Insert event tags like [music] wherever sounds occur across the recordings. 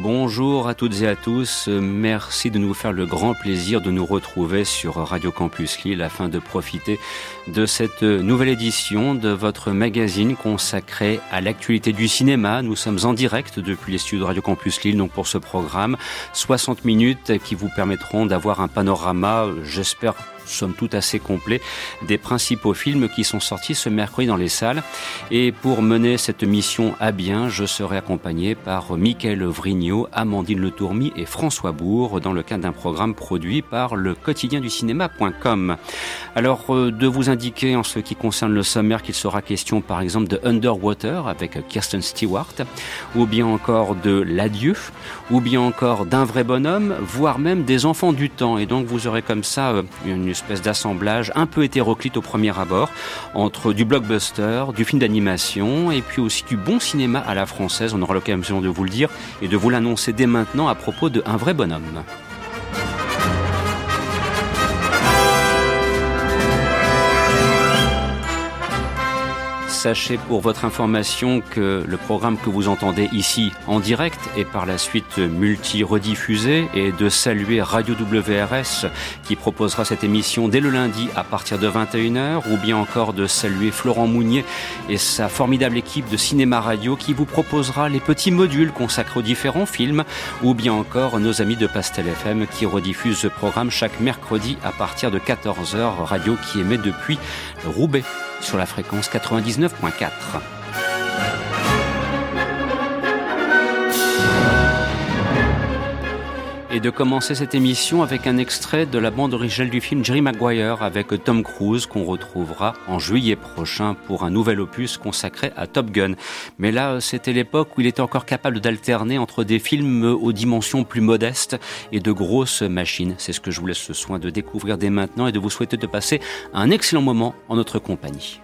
Bonjour à toutes et à tous. Merci de nous faire le grand plaisir de nous retrouver sur Radio Campus Lille afin de profiter de cette nouvelle édition de votre magazine consacré à l'actualité du cinéma. Nous sommes en direct depuis les studios Radio Campus Lille donc pour ce programme 60 minutes qui vous permettront d'avoir un panorama, j'espère somme toute assez complet des principaux films qui sont sortis ce mercredi dans les salles. Et pour mener cette mission à bien, je serai accompagné par Michael Vrignot, Amandine Le Tourmi et François Bourg dans le cadre d'un programme produit par le quotidien du cinéma.com. Alors, euh, de vous indiquer en ce qui concerne le sommaire qu'il sera question par exemple de Underwater avec Kirsten Stewart, ou bien encore de L'Adieu, ou bien encore d'un vrai bonhomme, voire même des enfants du temps. Et donc vous aurez comme ça euh, une espèce d'assemblage un peu hétéroclite au premier abord entre du blockbuster, du film d'animation et puis aussi du bon cinéma à la française. On aura l'occasion de vous le dire et de vous l'annoncer dès maintenant à propos de Un vrai bonhomme. Sachez pour votre information que le programme que vous entendez ici en direct et par la suite multi-rediffusé et de saluer Radio WRS qui proposera cette émission dès le lundi à partir de 21h ou bien encore de saluer Florent Mounier et sa formidable équipe de cinéma radio qui vous proposera les petits modules consacrés aux différents films ou bien encore nos amis de Pastel FM qui rediffusent ce programme chaque mercredi à partir de 14h, radio qui émet depuis Roubaix sur la fréquence 99.4. Et de commencer cette émission avec un extrait de la bande originale du film Jerry Maguire avec Tom Cruise qu'on retrouvera en juillet prochain pour un nouvel opus consacré à Top Gun. Mais là, c'était l'époque où il était encore capable d'alterner entre des films aux dimensions plus modestes et de grosses machines. C'est ce que je vous laisse le soin de découvrir dès maintenant et de vous souhaiter de passer un excellent moment en notre compagnie.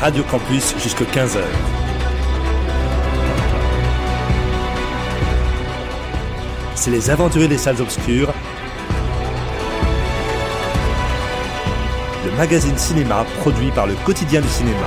Radio Campus jusqu'à 15h. C'est les aventuriers des salles obscures. Le magazine cinéma produit par le quotidien du cinéma.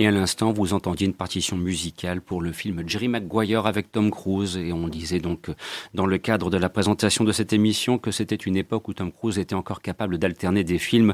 Et à l'instant, vous entendiez une partition musicale pour le film Jerry Maguire avec Tom Cruise. Et on disait donc, dans le cadre de la présentation de cette émission, que c'était une époque où Tom Cruise était encore capable d'alterner des films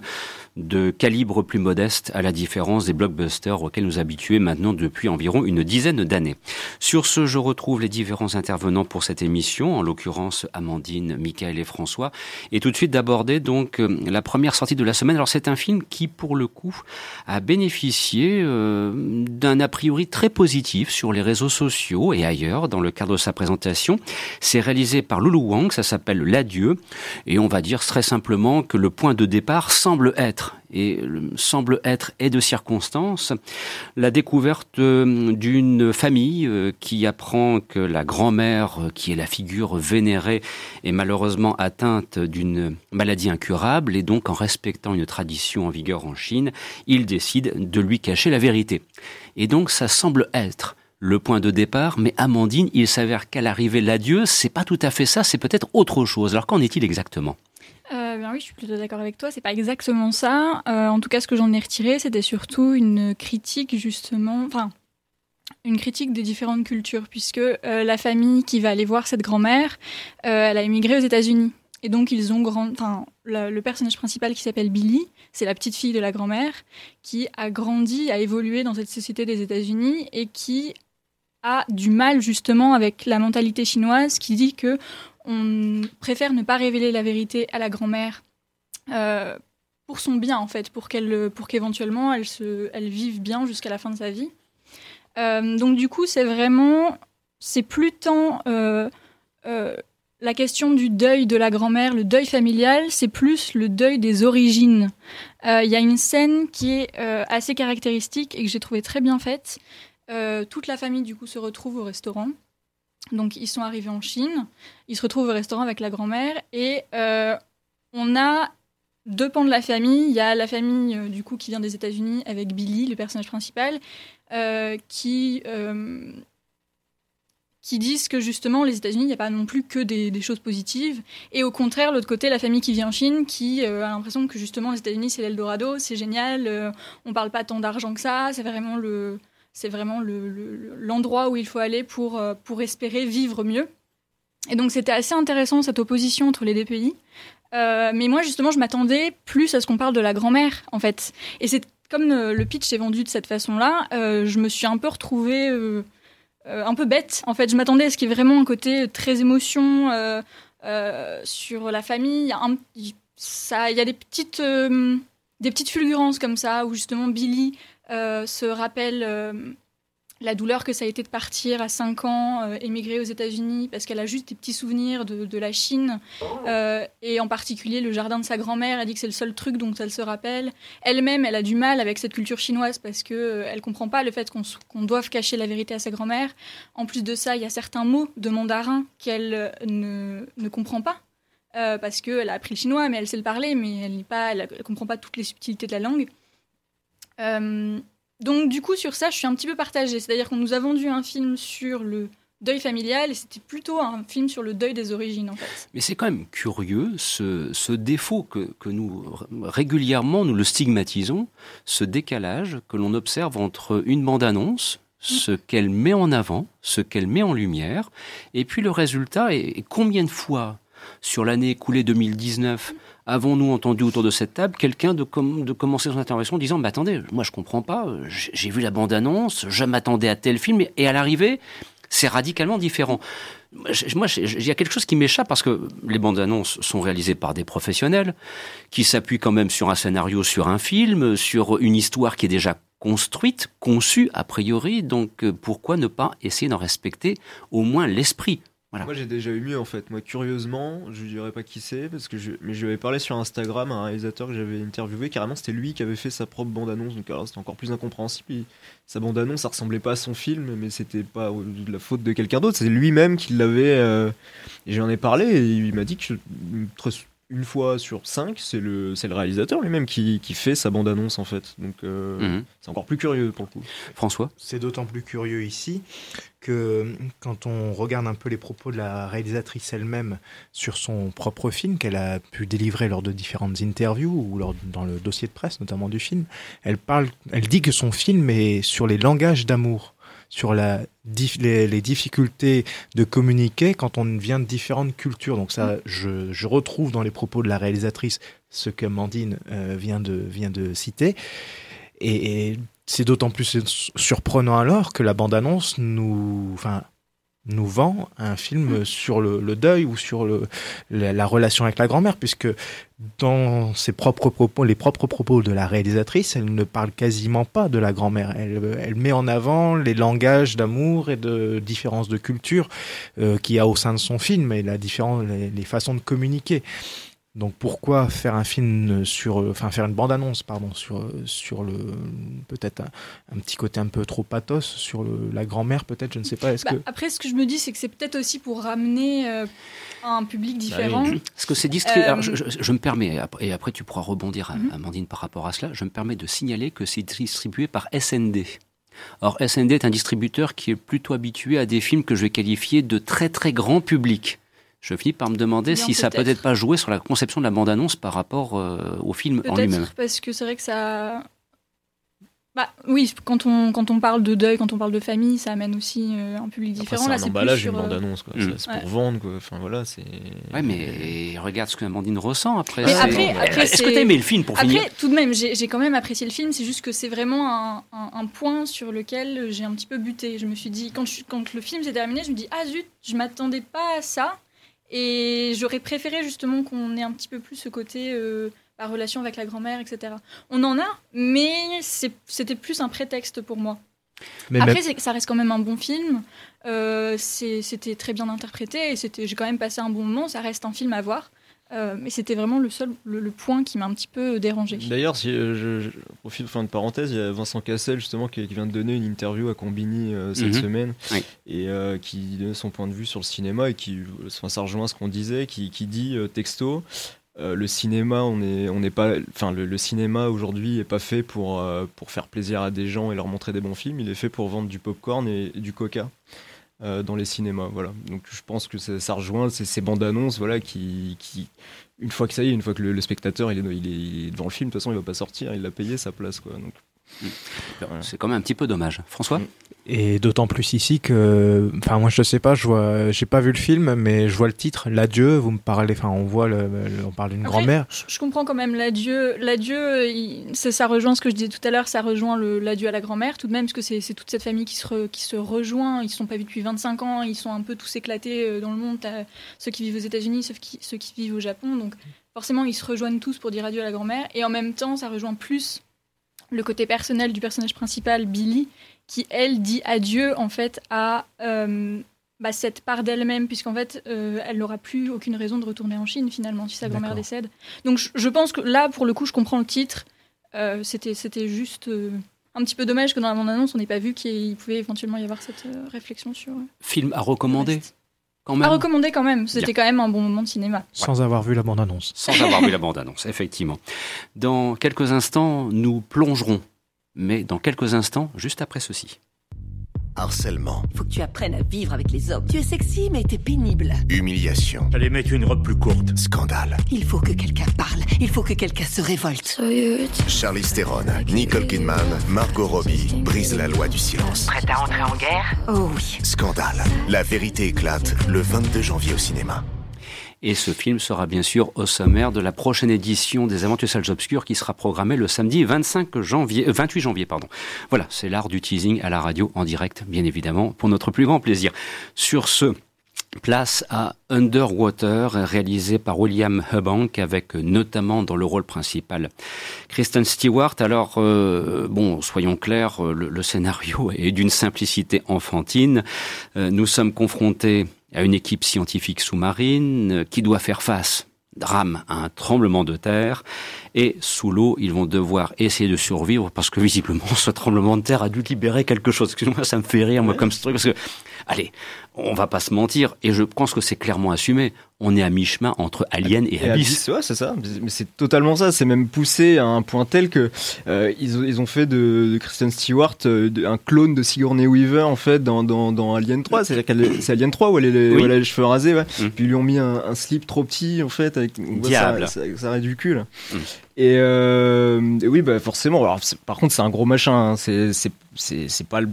de calibre plus modeste, à la différence des blockbusters auxquels nous habitués maintenant depuis environ une dizaine d'années. Sur ce, je retrouve les différents intervenants pour cette émission, en l'occurrence Amandine, Michael et François. Et tout de suite d'aborder donc euh, la première sortie de la semaine. Alors c'est un film qui, pour le coup, a bénéficié euh, euh, d'un a priori très positif sur les réseaux sociaux et ailleurs dans le cadre de sa présentation. C'est réalisé par Lulu Wang, ça s'appelle L'adieu, et on va dire très simplement que le point de départ semble être et semble être et de circonstance la découverte euh, d'une famille euh, qui apprend que la grand-mère, qui est la figure vénérée, est malheureusement atteinte d'une maladie incurable et donc en respectant une tradition en vigueur en Chine, il décide de lui cacher la vérité et donc ça semble être le point de départ, mais Amandine, il s'avère qu'à l'arrivée l'adieu, c'est pas tout à fait ça, c'est peut-être autre chose. Alors qu'en est-il exactement? Euh, ben oui, je suis plutôt d'accord avec toi. C'est pas exactement ça. Euh, en tout cas, ce que j'en ai retiré, c'était surtout une critique justement, enfin, une critique des différentes cultures, puisque euh, la famille qui va aller voir cette grand-mère, elle a immigré aux États-Unis. Et donc ils ont grand, enfin le, personnage principal qui s'appelle Billy, c'est la petite fille de la grand-mère qui a grandi, a évolué dans cette société des États-Unis et qui a du mal justement avec la mentalité chinoise qui dit que on préfère ne pas révéler la vérité à la grand-mère euh, pour son bien en fait, pour qu'elle, pour qu'éventuellement elle se, elle vive bien jusqu'à la fin de sa vie. Euh, donc du coup c'est vraiment, c'est plus tant euh, la question du deuil de la grand-mère, le deuil familial, c'est plus le deuil des origines. Il y a une scène qui est assez caractéristique et que j'ai trouvé très bien faite. Toute la famille, du coup, se retrouve au restaurant. Donc, ils sont arrivés en Chine. Ils se retrouvent au restaurant avec la grand-mère. Et on a deux pans de la famille. Il y a la famille, du coup, qui vient des États-Unis avec Billy, le personnage principal, qui qui disent que justement les États-Unis, il n'y a pas non plus que des, choses positives. Et au contraire, l'autre côté, la famille qui vit en Chine, qui euh, a l'impression que justement les États-Unis, c'est l'Eldorado, c'est génial, euh, on parle pas tant d'argent que ça, c'est vraiment le c'est vraiment l'endroit le, où il faut aller pour, euh, pour espérer vivre mieux. Et donc c'était assez intéressant cette opposition entre les deux pays. mais moi justement, je m'attendais plus à ce qu'on parle de la grand-mère en fait. Et c'est comme le pitch est vendu de cette façon-là, je me suis un peu retrouvée euh, un peu bête. En fait, je m'attendais à ce qu'il y ait vraiment un côté très émotion euh, euh, sur la famille. Il y a, des petites, des petites fulgurances comme ça où justement Billy se rappelle la douleur que ça a été de partir à 5 ans, euh, émigrer aux États-Unis, parce qu'elle a juste des petits souvenirs de, la Chine, euh, et en particulier le jardin de sa grand-mère. Elle dit que c'est le seul truc dont elle se rappelle. Elle-même, elle a du mal avec cette culture chinoise parce que euh, elle comprend pas le fait qu'on doive cacher la vérité à sa grand-mère. En plus de ça, il y a certains mots de mandarin qu'elle ne, ne, comprend pas. parce qu'elle a appris le chinois, mais elle sait le parler, mais elle ne comprend pas toutes les subtilités de la langue. Donc du coup sur ça, je suis un petit peu partagée. C'est-à-dire qu'on nous a vendu un film sur le deuil familial et c'était plutôt un film sur le deuil des origines en fait. Mais c'est quand même curieux ce, défaut que, que, nous régulièrement nous le stigmatisons, ce décalage que l'on observe entre une bande-annonce, ce qu'elle met en avant, ce qu'elle met en lumière, et puis le résultat et combien de fois sur l'année écoulée 2019 avons-nous entendu autour de cette table quelqu'un de, commencer son intervention en disant Mais attendez, moi je comprends pas, j'ai vu la bande-annonce, je m'attendais à tel film, et à l'arrivée, c'est radicalement différent. Moi, il y a quelque chose qui m'échappe parce que les bandes annonces sont réalisées par des professionnels qui s'appuient quand même sur un scénario, sur un film, sur une histoire qui est déjà construite, conçue a priori. Donc, euh, pourquoi ne pas essayer d'en respecter au moins l'esprit? Moi j'ai déjà eu mieux en fait. Moi curieusement, je ne dirais pas qui c'est parce que je mais je lui avais parlé sur Instagram à un réalisateur que j'avais interviewé. Carrément c'était lui qui avait fait sa propre bande annonce donc alors c'était encore plus incompréhensible. sa bande annonce ça ressemblait pas à son film mais c'était pas de la faute de quelqu'un d'autre. C'est lui-même qui l'avait. Euh, et j'en ai parlé et il m'a dit que une fois sur cinq, c'est le, c'est le réalisateur lui-même qui, qui, fait sa bande-annonce en fait. Donc euh, mhm. c'est encore plus curieux pour le coup. François? C'est d'autant plus curieux ici que quand on regarde un peu les propos de la réalisatrice elle-même sur son propre film qu'elle a pu délivrer lors de différentes interviews ou lors, dans le dossier de presse notamment du film, elle, parle, elle dit que son film est sur les langages d'amour sur la, les, difficultés de communiquer quand on vient de différentes cultures. Donc ça, je, je retrouve dans les propos de la réalisatrice ce que Mandine euh, vient, de, vient de citer. Et, et c'est d'autant plus surprenant alors que la bande-annonce nous, enfin, nous vend un film mm. sur le, deuil ou sur le, la, relation avec la grand-mère, puisque dans ses propres propos, les propres propos de la réalisatrice, elle ne parle quasiment pas de la grand-mère. Elle, elle, met en avant les langages d'amour et de différences de culture euh, qu'il y a au sein de son film et la différence, les façons de communiquer. Donc pourquoi faire un film sur, enfin faire une bande-annonce, pardon, sur sur le peut-être un, petit côté un peu trop pathos sur la grand-mère, peut-être, je ne sais pas. Est-ce bah, que après, ce que je me dis, c'est que c'est peut-être aussi pour ramener euh, un public bah différent. Parce que c'est distribué. Euh, je, me permets, et après tu pourras rebondir, mhm. Amandine, par rapport à cela. Je me permets de signaler que c'est distribué par SND. Or, SND est un distributeur qui est plutôt habitué à des films que je vais qualifier de très très grand public je finis par me demander si ça peut être pas joué sur la conception de la bande-annonce par rapport euh, au film en lui-même. Parce que c'est vrai que ça. Bah, oui, quand on, quand on parle de deuil, quand on parle de famille, ça amène aussi euh, un public différent. C'est un emballage, une euh, bande-annonce. Mm. C'est pour vendre. Quoi. Enfin, voilà, c'est... Ouais, mais regarde ce que Amandine ressent après. après, après Est-ce que tu as aimé le film pour après, finir tout de même, j'ai quand même apprécié le film. C'est juste que c'est vraiment un, un, point sur lequel j'ai un petit peu buté. Je me suis dit, quand, quand le film s'est terminé, je me dis, ah zut, je m'attendais pas à ça. Et j'aurais préféré justement qu'on ait un petit peu plus ce côté euh, la relation avec la grand-mère, etc. On en a, mais c'était plus un prétexte pour moi. Mais Après, ça reste quand même un bon film. Euh, c'était très bien interprété et j'ai quand même passé un bon moment. Ça reste un film à voir. Euh, mais c'était vraiment le seul le, point qui m'a un petit peu dérangé. D'ailleurs, si euh, je, profite fin de parenthèse, il y a Vincent Cassel justement qui, vient de donner une interview à Combini euh, cette mhm. semaine et qui donne son point de vue sur le cinéma et qui, enfin, ça rejoint ce qu'on disait, qui, qui dit texto. le cinéma, on est, on n'est pas, enfin le, cinéma aujourd'hui est pas fait pour pour faire plaisir à des gens et leur montrer des bons films. Il est fait pour vendre du popcorn et du coca. Euh, dans les cinémas. Voilà. Donc je pense que ça, rejoint ces, ces bandes annonces voilà, qui, qui, une fois que ça y est, une fois que le, spectateur il est, il est, devant le film, de toute façon il va pas sortir, il a payé sa place. Quoi. Donc, c'est quand même un petit peu dommage. François mm. Et d'autant plus ici que, enfin moi je sais pas, je vois, j'ai pas vu le film, mais je vois le titre, l'adieu. Vous me parlez, enfin on voit, le, on parle d'une grand-mère. Je, comprends quand même l'adieu. L'adieu, ça rejoint ce que je disais tout à l'heure, ça rejoint l'adieu à la grand-mère tout de même, parce que c'est toute cette famille qui se, qui se rejoint. Ils se sont pas vus depuis 25 ans, ils sont un peu tous éclatés euh, dans le monde. Ceux qui vivent aux États-Unis, ceux qui, ceux qui vivent au Japon, donc forcément ils se rejoignent tous pour dire adieu à la grand-mère. Et en même temps, ça rejoint plus le côté personnel du personnage principal, Billy, qui, elle, dit adieu, en fait, à euh, bah, cette part d'elle-même, puisqu'en fait, euh, elle n'aura plus aucune raison de retourner en Chine, finalement, si sa grand-mère décède. Donc, je, pense que là, pour le coup, je comprends le titre. Euh, c'était, c'était juste un petit peu dommage que dans la bande-annonce, on n'ait pas vu qu'il pouvait éventuellement y avoir cette réflexion sur... Film à recommander quand même. À recommander quand même, c'était quand même un bon moment de cinéma. Sans avoir vu la bande-annonce. Sans avoir vu la bande-annonce, [laughs] effectivement. Dans quelques instants, nous plongerons mais dans quelques instants, juste après ceci. Harcèlement. Il faut que tu apprennes à vivre avec les hommes. Tu es sexy, mais t'es pénible. Humiliation. Allez mettre une robe plus courte. Scandale. Il faut que quelqu'un parle. Il faut que quelqu'un se révolte. Charlie Theron, Nicole Kidman, Margot Robbie brisent la loi du silence. Prête à entrer en guerre? Oh oui. Scandale. La vérité éclate le 22 janvier au cinéma. Et ce film sera bien sûr au sommaire de la prochaine édition des Aventures Salles Obscures qui sera programmée le samedi 25 janvier, 28 euh, janvier. Pardon. Voilà, c'est l'art du teasing à la radio en direct, bien évidemment, pour notre plus grand plaisir. Sur ce, Place à Underwater, réalisé par William Hubank, avec notamment dans le rôle principal Kristen Stewart. Alors, euh, bon, soyons clairs, le, scénario [laughs] est d'une simplicité enfantine. Euh, nous sommes confrontés à une équipe scientifique sous-marine qui doit faire face drame à un tremblement de terre et sous l'eau ils vont devoir essayer de survivre parce que visiblement [laughs] ce tremblement de terre a dû libérer quelque chose. Excusez-moi, ça me fait rire moi comme ce truc parce que allez, on va pas se mentir, et je pense que c'est clairement assumé. On est à mi-chemin entre Alien et, Abyss. ouais, c'est ça. Mais c'est totalement ça. C'est même poussé à un point tel que euh, ils, ils, ont fait de, Kristen Stewart euh, un clone de Sigourney Weaver en fait dans, dans, dans Alien 3. C'est Alien 3 où elle, est, les cheveux rasés. Ouais. Mm. Puis ils lui ont mis un, slip trop petit en fait avec Diable. Ça, ça, ridicule. Mm. Euh, et, oui, bah forcément. Alors, par contre, c'est un gros machin. Hein. C'est c'est pas le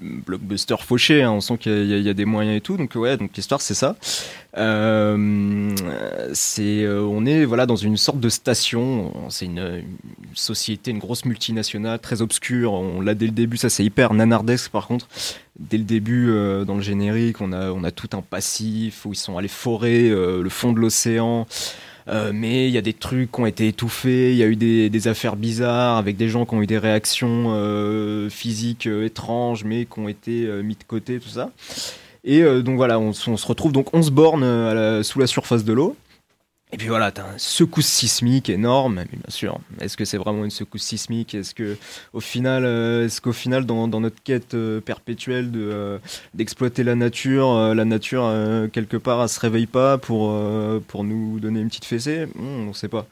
blockbuster fauché. Hein. On sent qu'il y, y, a des moyens et tout. Donc ouais, donc l'histoire c'est ça. Euh, euh, on est voilà dans une sorte de station. C'est une, société, une grosse multinationale très obscure. On l'a dès le début. Ça c'est hyper nanardesque par contre. Dès le début, euh, dans le générique, on a tout un passif où ils sont allés forer le fond de l'océan. Mais il y a des trucs qui ont été étouffés, il y a eu des, affaires bizarres avec des gens qui ont eu des réactions physiques étranges, mais qui ont été mis de côté, tout ça. Et donc voilà, on, se retrouve donc 11 bornes à la, sous la surface de l'eau. Et puis voilà, t'as une secousse sismique énorme, mais bien sûr. Est-ce que c'est vraiment une secousse sismique? Est-ce que au final, euh, est-ce qu'au final, dans, notre quête euh, perpétuelle de euh, d'exploiter la nature, la nature quelque part, elle se réveille pas pour pour nous donner une petite fessée? Hmm, On sait pas.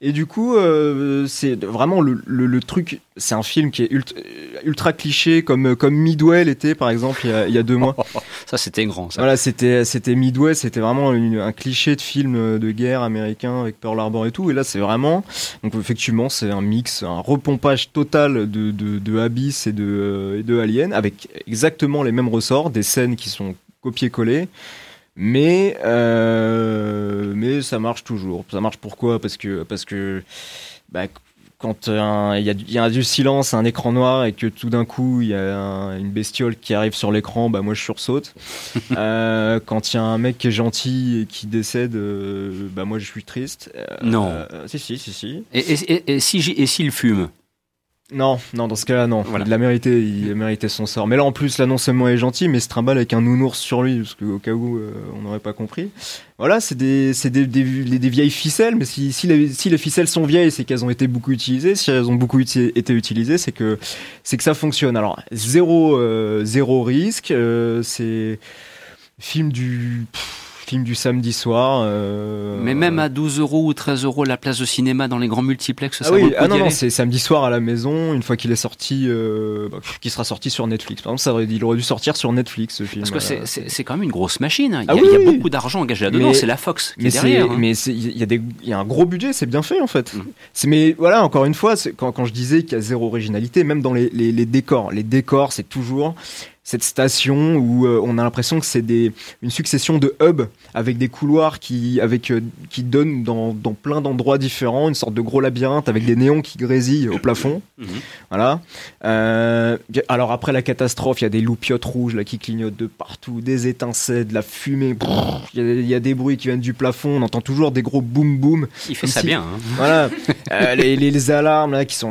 Et du coup, euh, c'est vraiment le truc. C'est un film qui est ultra, ultra, cliché, comme comme Midway était par exemple il y a, il y a deux mois. [laughs] ça c'était grand. Ça. Voilà, c'était c'était Midway, c'était vraiment une, un cliché de film de guerre américain avec Pearl Harbor et tout. Et là, c'est vraiment donc effectivement c'est un mix, un repompage total de de, de Abyss et de et de Alien avec exactement les mêmes ressorts, des scènes qui sont copiées-collées. Mais, euh, mais ça marche toujours. Ça marche pourquoi? Parce que, parce que bah, quand il y, a, y, a du silence, un écran noir et que tout d'un coup il y a un, une bestiole qui arrive sur l'écran, bah moi je sursaute. [laughs] euh, quand il y a un mec qui est gentil et qui décède, euh, bah moi je suis triste. Euh, non. si si si si. Et, et, et, et si et s'il fume? Non, non, dans ce cas-là, non. Voilà. Il l'a mérité, il a mérité son sort. Mais là, en plus, là, non seulement est gentil, mais se trimballe avec un nounours sur lui, parce qu'au cas où euh, on n'aurait pas compris. Voilà, c'est des, c'est des, des, des, vieilles ficelles, mais si, si, les, si les ficelles sont vieilles, c'est qu'elles ont été beaucoup utilisées. Si elles ont beaucoup été utilisées, c'est que, c'est que ça fonctionne. Alors, zéro, euh, zéro risque, euh, c'est film du. Pff, film du samedi soir. Euh... Mais même à 12 euros ou 13 euros la place de cinéma dans les grands multiplexes, ça ah oui, ah non, non c'est samedi soir à la maison, une fois qu'il est sorti, euh, bah, qui sera sorti sur Netflix. Par exemple, ça aurait, il aurait dû sortir sur Netflix ce film. Parce que euh, c'est quand même une grosse machine. Hein. Il, y a, ah oui, il y a beaucoup d'argent engagé là-dedans. C'est la Fox qui mais est derrière. Hein. Mais il y, a des, il y a un gros budget, c'est bien fait en fait. Mm. Mais voilà, encore une fois, quand, quand je disais qu'il y a zéro originalité, même dans les, les, les décors, les décors, c'est toujours cette station où euh, on a l'impression que c'est des une succession de hubs avec des couloirs qui avec euh, qui donnent dans, dans plein d'endroits différents une sorte de gros labyrinthe avec des néons qui grésillent au plafond Mhm. voilà euh, alors après la catastrophe il y a des loupiottes rouges là qui clignotent de partout des étincelles de la fumée il y, y, a des bruits qui viennent du plafond on entend toujours des gros boum boum il fait ça si, bien hein. voilà les, les, les, alarmes là qui sont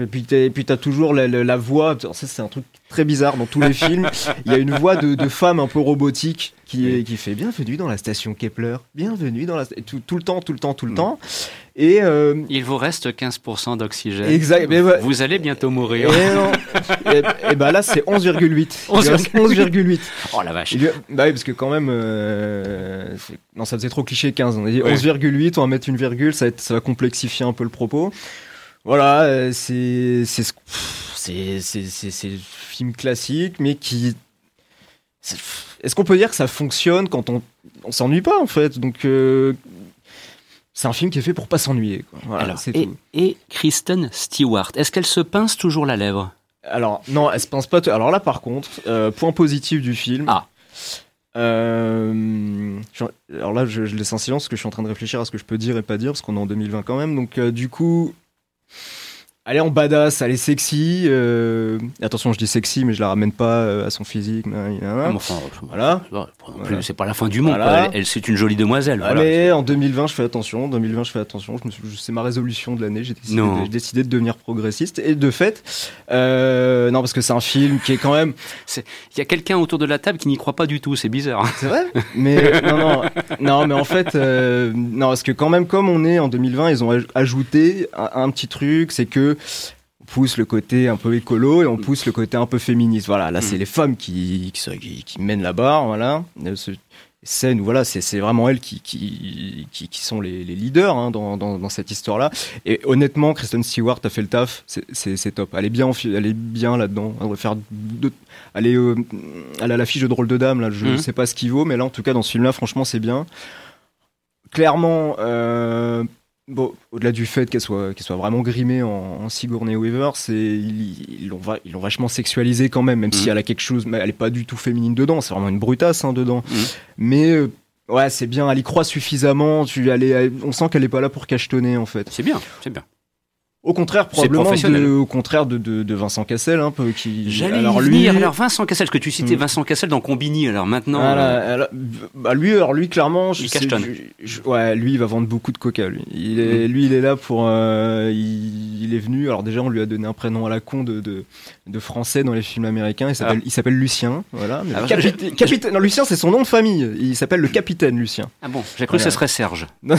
et puis puis t'as toujours la, la, la voix c'est un truc très bizarre dans tous les [laughs] films. Il y a une voix de, de femme un peu robotique qui, est, qui fait bienvenue dans la station Kepler, bienvenue dans la tout, tout le temps, tout le temps, tout le mmh. temps. Et euh, il vous reste 15% d'oxygène. Exact. Vous allez bientôt mourir. Et, [laughs] et, et bah là c'est 11,8. 11,8. Oh la vache. Bah oui parce que quand même euh, non ça faisait trop cliché 15. On a dit ouais. 11,8, on va mettre une virgule, ça va, être, ça va complexifier un peu le propos. Voilà, euh, c'est c'est film classique, mais qui. Est-ce qu'on peut dire que ça fonctionne quand on, on s'ennuie pas en fait? Donc euh, c'est un film qui est fait pour pas s'ennuyer. Voilà, et, tout. et Kristen Stewart, est-ce qu'elle se pince toujours la lèvre? Alors non, elle se pince pas. Alors là par contre, euh, point positif du film. Ah. Euh, alors là, je, je, laisse en silence parce que je suis en train de réfléchir à ce que je peux dire et pas dire parce qu'on est en 2020 quand même. Donc du coup, elle est en badass, elle est sexy. Euh, attention, je dis sexy, mais je la ramène pas euh, à son physique. Ah, voilà. C'est pas la fin du monde. Elle, c'est une jolie demoiselle. Allez, en 2020, je fais attention. En 2020, je fais attention. C'est ma résolution de l'année. J'ai décidé, décidé, de devenir progressiste. Et de fait, euh, non, parce que c'est un film qui est quand même. Il y a quelqu'un autour de la table qui n'y croit pas du tout. C'est bizarre. C'est vrai? Mais non, non, non, mais en fait, non, parce que quand même, comme on est en 2020, ils ont ajouté un petit truc, c'est que on pousse le côté un peu écolo et on pousse le côté un peu féministe. Voilà, là, c'est mm. les femmes qui, qui, qui, mènent la barre. Voilà. Ce, scène où voilà, c'est vraiment elles qui, qui, qui, sont les, les leaders hein, dans, dans, dans, cette histoire-là. Et honnêtement, Kristen Stewart a fait le taf, c'est top. Elle est bien, elle est bien là-dedans. Elle, faire elle, est, euh, elle a la fiche de drôle de dame, là, je ne mm. sais pas ce qu'il vaut, mais là, en tout cas, dans ce film-là, franchement, c'est bien. Clairement, euh, Bon, au-delà du fait qu'elle soit, qu'elle soit vraiment grimée en, en Sigourney Weaver, c'est ils, l'ont ils l'ont vachement sexualisée quand même, même si mhm. elle a quelque chose, mais elle est pas du tout féminine dedans. C'est vraiment une brutasse hein, dedans. Mhm. Mais euh, ouais, c'est bien. Elle y croit suffisamment. Tu, elle on sent qu'elle est pas là pour cachetonner en fait. C'est bien, c'est bien. Au contraire, probablement, de, au contraire de, de, de, Vincent Cassel, un peu qui. J'allais alors lui, alors Vincent Cassel, que tu citais hmm. Vincent Cassel dans Combini, alors maintenant. Euh, bah lui, alors lui, clairement, je, sais, ouais, lui, il va vendre beaucoup de coca. Lui, il est, hmm. lui, il est là pour, euh, il, il, est venu. Alors déjà, on lui a donné un prénom à la con de, de, de français dans les films américains. Il s'appelle, ah. il s'appelle Lucien. Voilà. Ah, capitaine. Non, Lucien, c'est son nom de famille. Il s'appelle le capitaine Lucien. Ah bon, j'ai cru que ce serait Serge. [laughs] non,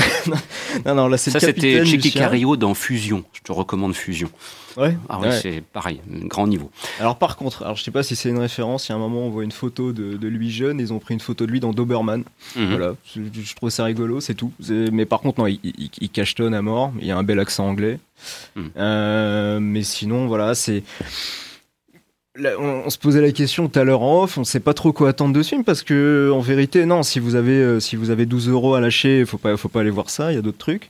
non, non, là c'est. Ça, c'était Chicky Cario dans Fusion. Je te recommande Fusion. Ouais. Ah c'est pareil, grand niveau. Alors par contre, alors je sais pas si c'est une référence. Il y a un moment, on voit une photo de, de lui jeune. Ils ont pris une photo de lui dans Doberman. Mhm. Voilà, je, trouve ça rigolo, c'est tout. Mais par contre, non, il, il, il, cachetonne à mort. Il y a un bel accent anglais. Mhm. Euh, mais sinon, voilà, c'est on, se posait la question tout à l'heure en off, on sait pas trop quoi attendre de ce film parce que en vérité non, si vous avez euh, si vous avez 12 euros à lâcher, faut pas faut pas aller voir ça, il y a d'autres trucs.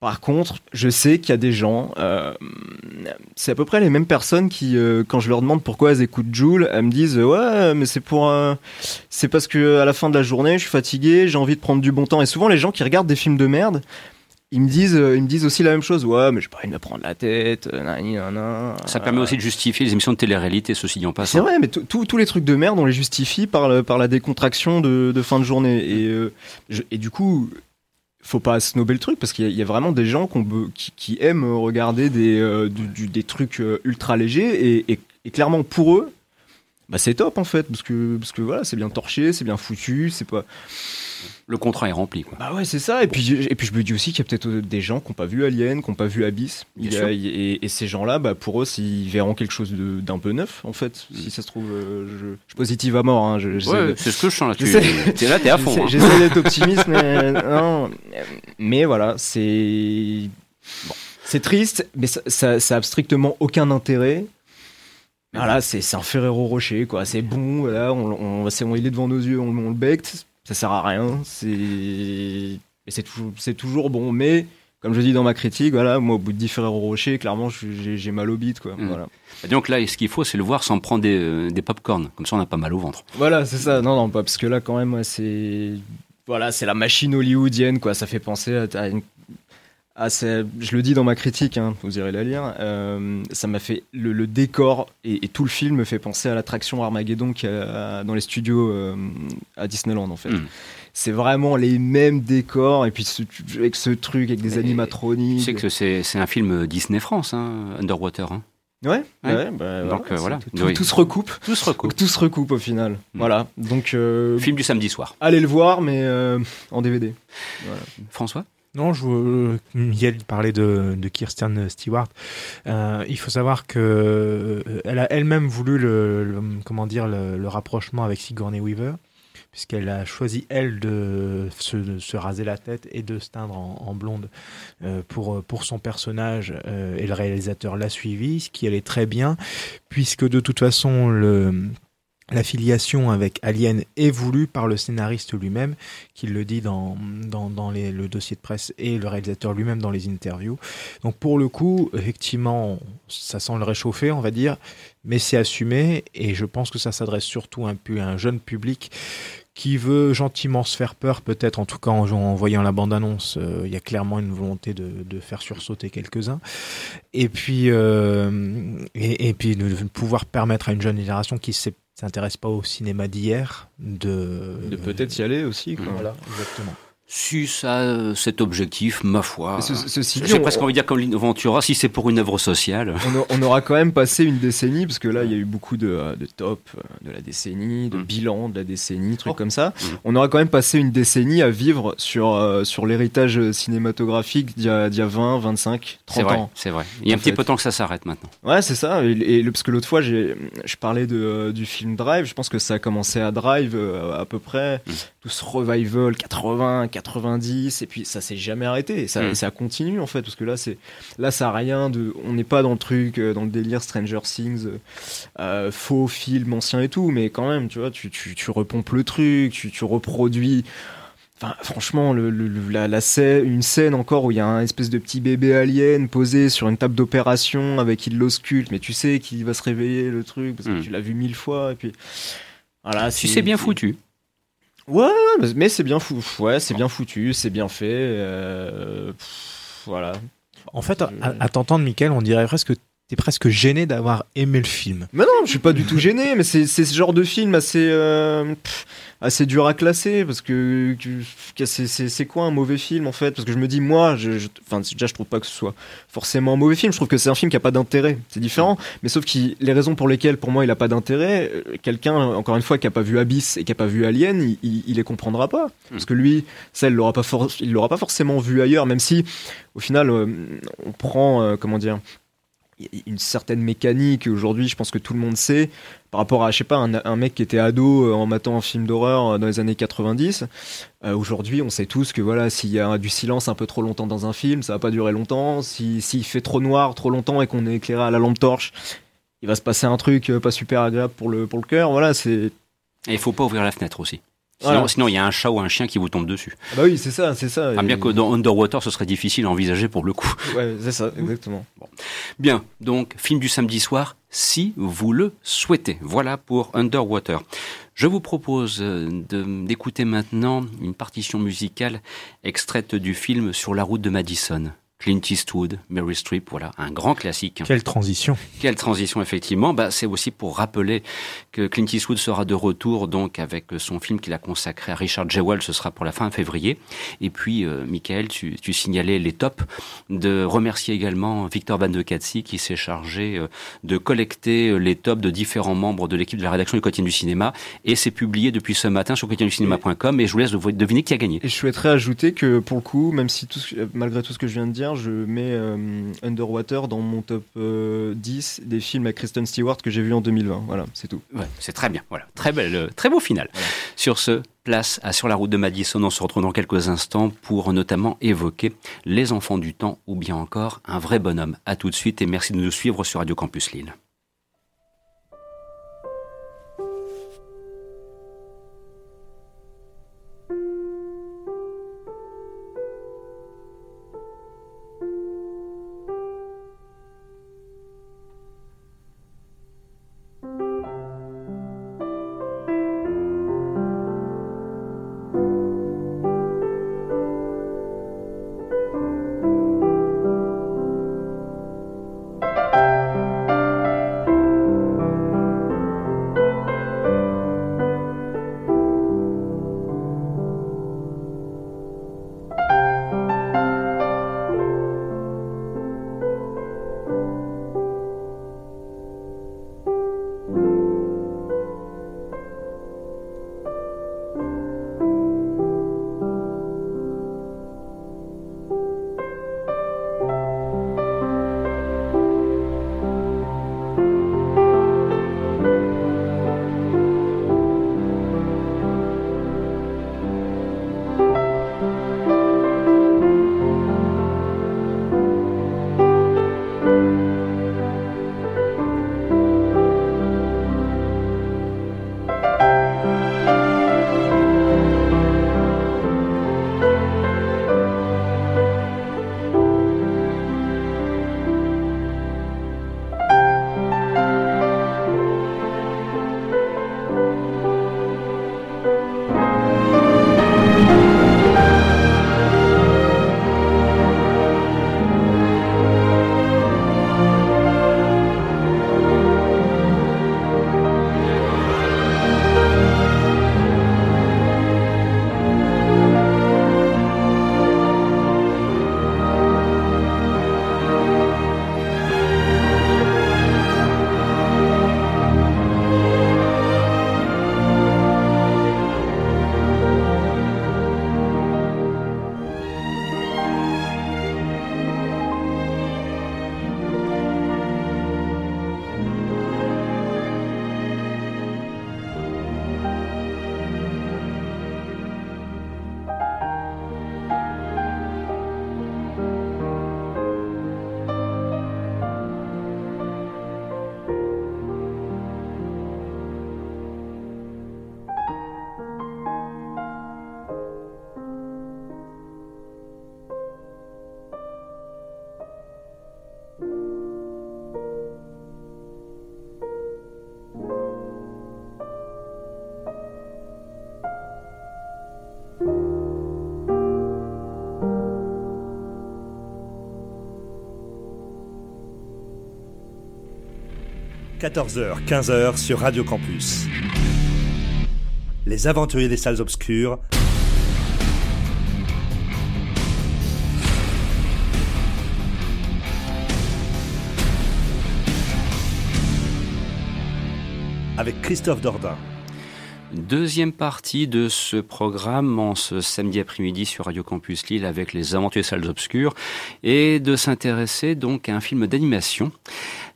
Par contre, je sais qu'il y a des gens, euh, c'est à peu près les mêmes personnes qui, euh, quand je leur demande pourquoi elles écoutent Joule, elles me disent ouais, mais c'est pour, c'est parce que à la fin de la journée, je suis fatigué, j'ai envie de prendre du bon temps. Et souvent, les gens qui regardent des films de merde, ils me disent, euh, ils me disent aussi la même chose. Ouais, mais je pas envie de me prendre la tête. Euh, ça permet aussi de justifier les émissions de télé-réalité, ceci dit en passant. C'est vrai, mais tous les trucs de merde, on les justifie par, par la décontraction de, de fin de journée. Et, euh, et du coup, faut pas snober le truc parce qu'il y, a vraiment des gens qui, aiment regarder des, des trucs ultra légers et, clairement pour eux, bah c'est top en fait parce que parce que voilà, c'est bien torché, c'est bien foutu, c'est pas le contrat est rempli. Quoi. Bah ouais, c'est ça. Et puis, et puis je me dis aussi qu'il y a peut-être des gens qui n'ont pas vu Alien, qui n'ont pas vu Abyss. et, ces gens-là, bah, pour eux, s'ils verront quelque chose d'un peu neuf, en fait, si ça se trouve, euh, je, je, positive à mort. Hein, ouais, c'est ce que je sens là. Tu es là, t'es à fond. Hein. J'essaie d'être [laughs] optimiste, mais non. Mais voilà, c'est. Bon, c'est triste, mais ça, ça, ça a strictement aucun intérêt. Voilà, c'est un Ferrero Rocher, quoi. C'est bon, voilà, on, on, il est devant nos yeux, on, on le becte ça sert à rien. C'est c'est toujours, bon, mais comme je dis dans ma critique, voilà, moi au bout de 10 Ferrero Rocher, clairement, j'ai mal au bite, quoi. Mm. Voilà. donc là, ce qu'il faut, c'est le voir sans prendre des, euh, des pop-corn. Comme ça, on n'a pas mal au ventre. Voilà, c'est ça. Non, non, pas parce que là, quand même, c'est voilà, c'est la machine hollywoodienne, quoi. Ça fait penser à, une ah, je le dis dans ma critique, hein, vous irez la lire. Euh, ça m'a fait le, décor et, tout le film me fait penser à l'attraction Armageddon qui dans les studios euh, à Disneyland en fait. Hmm. C'est vraiment les mêmes décors et puis avec ce truc avec des animatroniques. Tu sais que c'est un film Disney France, hein, Underwater. Hein. Ouais, ouais. bah, donc voilà. Tout, se recoupe. Tout se recoupe. [laughs] Tout se recoupe au final. Hmm. Voilà. Donc film du samedi soir. Allez le voir, mais en DVD. François? Non, je veux Miel parlait de, Kirsten Stewart. Euh, il faut savoir que euh, elle a elle-même voulu le, comment dire le, rapprochement avec Sigourney Weaver, puisqu'elle a choisi elle de se, se, raser la tête et de se teindre en, blonde euh, pour pour son personnage. Euh, et le réalisateur l'a suivi, ce qui allait très bien, puisque de toute façon le L'affiliation avec Alien est voulue par le scénariste lui-même, qui le dit dans, le dossier de presse et le réalisateur lui-même dans les interviews. Donc pour le coup, effectivement, ça sent le réchauffer, on va dire, mais c'est assumé et je pense que ça s'adresse surtout un peu à un jeune public qui veut gentiment se faire peur, peut-être en tout cas en, voyant la bande-annonce, euh, il y a clairement une volonté de, faire sursauter quelques-uns. Et puis, euh, de, pouvoir permettre à une jeune génération qui ne s'intéresse pas au cinéma d'hier de, de peut-être y aller aussi. Voilà, exactement. Si ça, euh, cet objectif, ma foi. J'ai presque envie de dire comme l'Inventura, si c'est pour une œuvre sociale. On, aura quand même passé une décennie, parce que là, il y a eu beaucoup de, euh, de top euh, de la décennie, de mm. bilan de la décennie, trucs oh. comme ça. Mm. On aura quand même passé une décennie à vivre sur, sur l'héritage cinématographique d'il y, a 20, 25, 30 ans. C'est vrai. Il y a un petit peu de temps que ça s'arrête maintenant. Ouais, c'est ça. Et, parce que l'autre fois, je parlais de, du film Drive. Je pense que ça a commencé à Drive à peu près. Mm. Tout ce revival 80, 90 et puis ça s'est jamais arrêté ça, mm. ça continue en fait parce que là c'est là ça a rien de on n'est pas dans le truc euh, dans le délire Stranger Things euh, euh, faux film ancien et tout mais quand même tu vois tu, tu, tu repompes le truc tu, tu reproduis Enfin, franchement, le, la, la scène, une scène encore où il y a un espèce de petit bébé alien posé sur une table d'opération avec il l'ausculte, mais tu sais qu'il va se réveiller le truc parce que mm. tu l'as vu mille fois et puis voilà. Si c'est bien foutu. Ouais, mais c'est bien, fou ouais, c'est bien foutu, c'est bien fait. Euh, voilà. En fait, à, t'entendre, Michael, on dirait presque que t'es presque gêné d'avoir aimé le film. Mais non, je suis pas du tout gêné, mais c'est ce genre de film assez. Euh, assez dur à classer parce que, c'est quoi un mauvais film en fait? Parce que je me dis, moi, je, enfin, déjà, je trouve pas que ce soit forcément un mauvais film. Je trouve que c'est un film qui a pas d'intérêt. C'est différent. Mais sauf que les raisons pour lesquelles, pour moi, il a pas d'intérêt, euh, quelqu'un, encore une fois, qui a pas vu Abyss et qui a pas vu Alien, il, il, les comprendra pas. Hmm. Parce que lui, ça, il l'aura pas, il l'aura pas forcément vu ailleurs, même si, au final, euh, on prend, euh, comment dire, une certaine mécanique aujourd'hui je pense que tout le monde sait par rapport à je sais pas un, mec qui était ado euh, en matant un film d'horreur euh, dans les années 90 euh, aujourd'hui on sait tous que voilà s'il y a du silence un peu trop longtemps dans un film ça va pas durer longtemps. Si s'il fait trop noir trop longtemps et qu'on est éclairé à la lampe torche il va se passer un truc pas super agréable pour le pour le cœur. Voilà c'est et il faut pas ouvrir la fenêtre aussi Sinon, il y a un chat ou un chien qui vous tombe dessus. Ah bah oui, c'est ça, c'est ça. Ah, bien que dans Underwater, ce serait difficile à envisager pour le coup. Ouais, c'est ça, exactement. Bien, donc film du samedi soir, si vous le souhaitez. Voilà pour Underwater. Je vous propose euh, d'écouter maintenant une partition musicale extraite du film Sur la route de Madison. Clint Eastwood, Mary Streep, voilà, un grand classique. Quelle transition Quelle transition, effectivement. Bah, c'est aussi pour rappeler que Clint Eastwood sera de retour donc avec son film qu'il a consacré à Richard Jewell, ce sera pour la fin février. Et puis, euh, Michael, tu, tu, signalais les tops, de remercier également Victor Van de Katsi qui s'est chargé euh, de collecter euh, les tops de différents membres de l'équipe de la rédaction du Quotidien du Cinéma. Et c'est publié depuis ce matin sur quotidienducinéma.com et je vous laisse deviner qui a gagné. Et je souhaiterais ajouter que pour le coup, même si tout, malgré tout ce que je viens de dire, je mets euh, Underwater dans mon top 10 euh, des films avec Kristen Stewart que j'ai vu en 2020. Voilà, c'est tout. c'est très bien. Voilà, très belle, euh, très beau final. Sur ce, place à Sur la route de Madison. On se retrouve dans quelques instants pour notamment évoquer Les enfants du temps ou bien encore Un vrai bonhomme. À tout de suite et merci de nous suivre sur Radio Campus Lille. 14h, 15h sur Radio Campus. Les aventuriers des salles obscures. Avec Christophe Dordain. Deuxième partie de ce programme en ce samedi après-midi sur Radio Campus Lille avec les aventuriers salles obscures et de s'intéresser donc à un film d'animation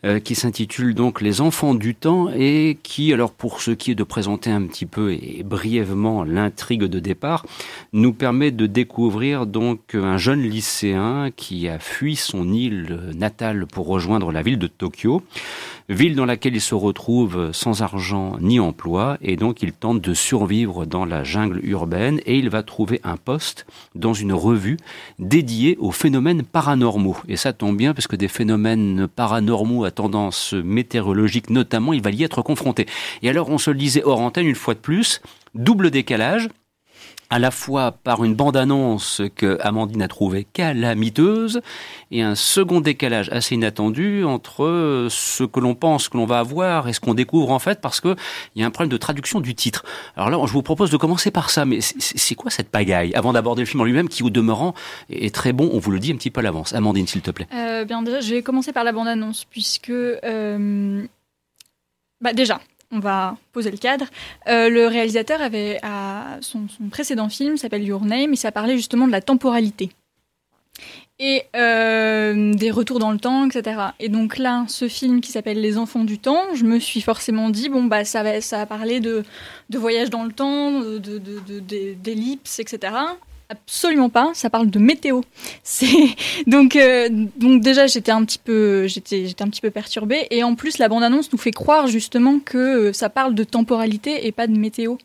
euh, qui s'intitule donc Les enfants du temps et qui, alors pour ce qui est de présenter un petit peu et brièvement l'intrigue de départ, nous permet de découvrir donc un jeune lycéen qui a fui son île natale pour rejoindre la ville de Tokyo ville dans laquelle il se retrouve sans argent ni emploi, et donc il tente de survivre dans la jungle urbaine, et il va trouver un poste dans une revue dédiée aux phénomènes paranormaux. Et ça tombe bien, parce que des phénomènes paranormaux à tendance météorologique notamment, il va y être confronté. Et alors on se le disait hors antenne une fois de plus, double décalage, à la fois par une bande-annonce que Amandine a trouvée calamiteuse et un second décalage assez inattendu entre ce que l'on pense que l'on va avoir et ce qu'on découvre en fait parce que il y a un problème de traduction du titre. Alors là, je vous propose de commencer par ça, mais c'est quoi cette pagaille avant d'aborder le film en lui-même qui au demeurant est très bon, on vous le dit un petit peu à l'avance. Amandine, s'il te plaît. Euh, bien déjà, je vais commencer par la bande-annonce puisque euh, bah déjà, on va poser le cadre. Euh, le réalisateur avait son, précédent film s'appelle Your Name et ça parlait justement de la temporalité et euh, des retours dans le temps, etc. Et donc là, ce film qui s'appelle Les Enfants du Temps, je me suis forcément dit bon bah ça va ça va parler de, de voyage dans le temps, de d'ellipse, etc. Absolument pas. Ça parle de météo. [laughs] Euh, donc déjà j'étais un petit peu perturbée et en plus la bande annonce nous fait croire justement que euh, ça parle de temporalité et pas de météo.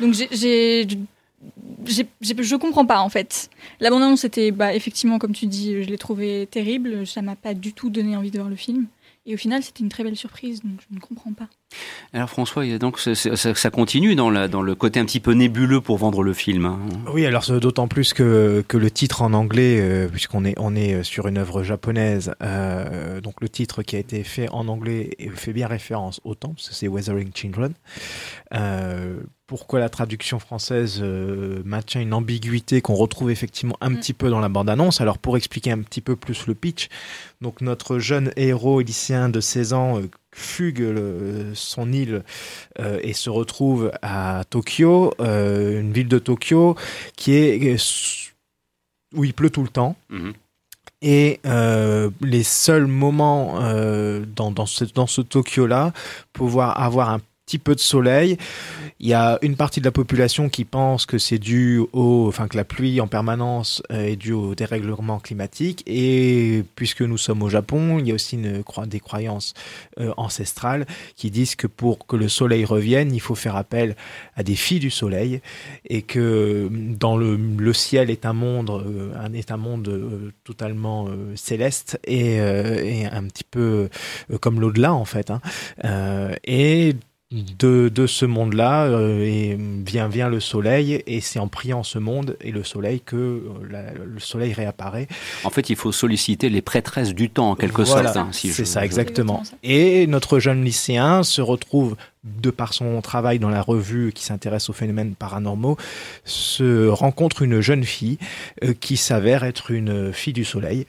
Donc je comprends pas en fait. La bande annonce était bah effectivement comme tu dis je l'ai trouvé terrible. Ça m'a pas du tout donné envie de voir le film. Et au final, c'était une très belle surprise, donc je ne comprends pas. Alors François, donc ça, continue dans, la, dans, le côté un petit peu nébuleux pour vendre le film. Hein. Oui, alors d'autant plus que, que, le titre en anglais, euh, puisqu'on est, on est sur une œuvre japonaise, euh, donc le titre qui a été fait en anglais fait bien référence au temps, parce que c'est Weathering Children. Euh, pourquoi la traduction française euh, maintient une ambiguïté qu'on retrouve effectivement un mm. petit peu dans la bande-annonce. Alors pour expliquer un petit peu plus le pitch, donc notre jeune héros lycéen de 16 ans euh, fugue son île euh, et se retrouve à Tokyo, une ville de Tokyo qui est où il pleut tout le temps. Mm-hmm. Et les seuls moments dans, dans ce, dans ce Tokyo-là, pouvoir avoir un petit peu de soleil. Il y a une partie de la population qui pense que c'est dû au, enfin que la pluie en permanence euh, est due au dérèglement climatique. Et puisque nous sommes au Japon, il y a aussi une, des croyances euh, ancestrales qui disent que pour que le soleil revienne, il faut faire appel à des filles du soleil et que dans le, ciel est un monde, euh, est monde totalement céleste et, et, un petit peu comme l'au-delà en fait. Hein. et de, de ce monde-là euh, et vient, vient le soleil et c'est en priant ce monde et le soleil que euh, le soleil réapparaît. En fait, il faut solliciter les prêtresses du temps en quelque sorte. Hein, c'est ça, exactement. Et notre jeune lycéen se retrouve de par son travail dans la revue qui s'intéresse aux phénomènes paranormaux, se rencontre une jeune fille euh, qui s'avère être une fille du soleil.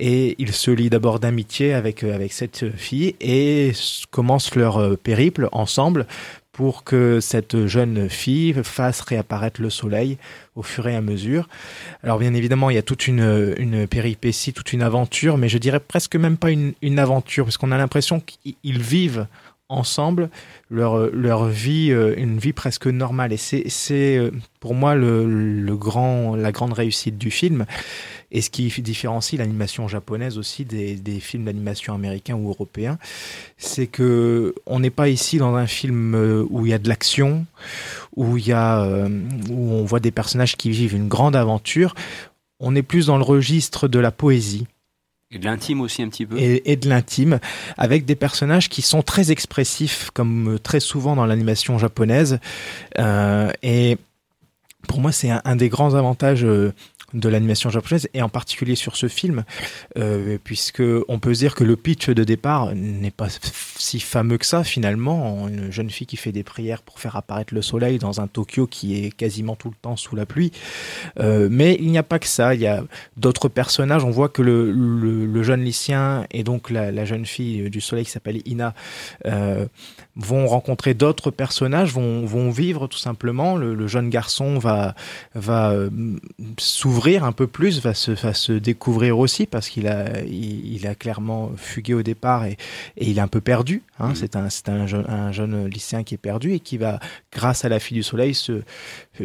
Et il se lie d'abord d'amitié avec, euh, avec cette fille et commencent leur euh, périple ensemble pour que cette jeune fille fasse réapparaître le soleil au fur et à mesure. Alors bien évidemment, il y a toute une, une péripétie, toute une aventure, mais je dirais presque même pas une, une aventure, parce qu'on a l'impression qu'ils vivent ensemble leur, leur vie, euh, une vie presque normale. Et c'est euh, pour moi le, le, grand, la grande réussite du film. Et ce qui différencie l'animation japonaise aussi des, des films d'animation américains ou européens, c'est que on n'est pas ici dans un film euh, où il y a de l'action, où où on voit des personnages qui vivent une grande aventure. On est plus dans le registre de la poésie et de l'intime aussi un petit peu. Et, de l'intime, avec des personnages qui sont très expressifs, comme très souvent dans l'animation japonaise. Euh, et pour moi, c'est un, des grands avantages euh, de l'animation japonaise et en particulier sur ce film, euh, puisque on peut dire que le pitch de départ n'est pas si fameux que ça finalement. Une jeune fille qui fait des prières pour faire apparaître le soleil dans un Tokyo qui est quasiment tout le temps sous la pluie. Euh, mais il n'y a pas que ça. Il y a d'autres personnages. On voit que le, le, jeune lycéen et donc la, jeune fille du soleil qui s'appelle Ina euh, vont rencontrer d'autres personnages, vont, vont vivre tout simplement. Le, le jeune garçon va va euh, s'ouvrir un peu plus, va se, va se découvrir aussi parce qu'il a, il, a clairement fugué au départ et, et il est un peu perdu. Hein. Mmh. C'est un, c'est un, jeune, un jeune lycéen qui est perdu et qui va, grâce à la fille du soleil, se,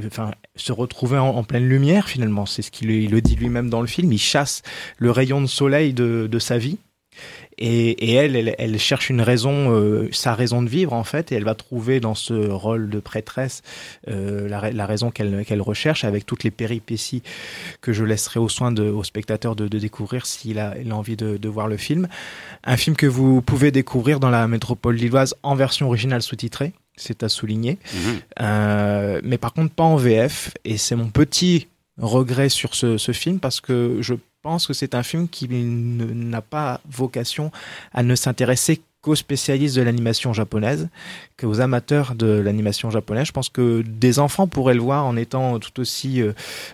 enfin, se retrouver en, pleine lumière finalement. C'est ce qu'il le dit lui-même dans le film. Il chasse le rayon de soleil de, de sa vie et, et elle, elle, elle, cherche une raison, euh, sa raison de vivre en fait, et elle va trouver dans ce rôle de prêtresse euh, la, la, raison qu'elle recherche, avec toutes les péripéties que je laisserai au soin de, au spectateur de, de découvrir s'il a, a envie de, de, voir le film. Un film que vous pouvez découvrir dans la métropole lilloise en version originale sous-titrée, c'est à souligner, mmh. euh, mais par contre pas en VF, et c'est mon petit regret sur ce, ce film parce que je pense que c'est un film qui n'a pas vocation à ne s'intéresser qu'aux spécialistes de l'animation japonaise, qu'aux amateurs de l'animation japonaise. Je pense que des enfants pourraient le voir en étant tout aussi euh,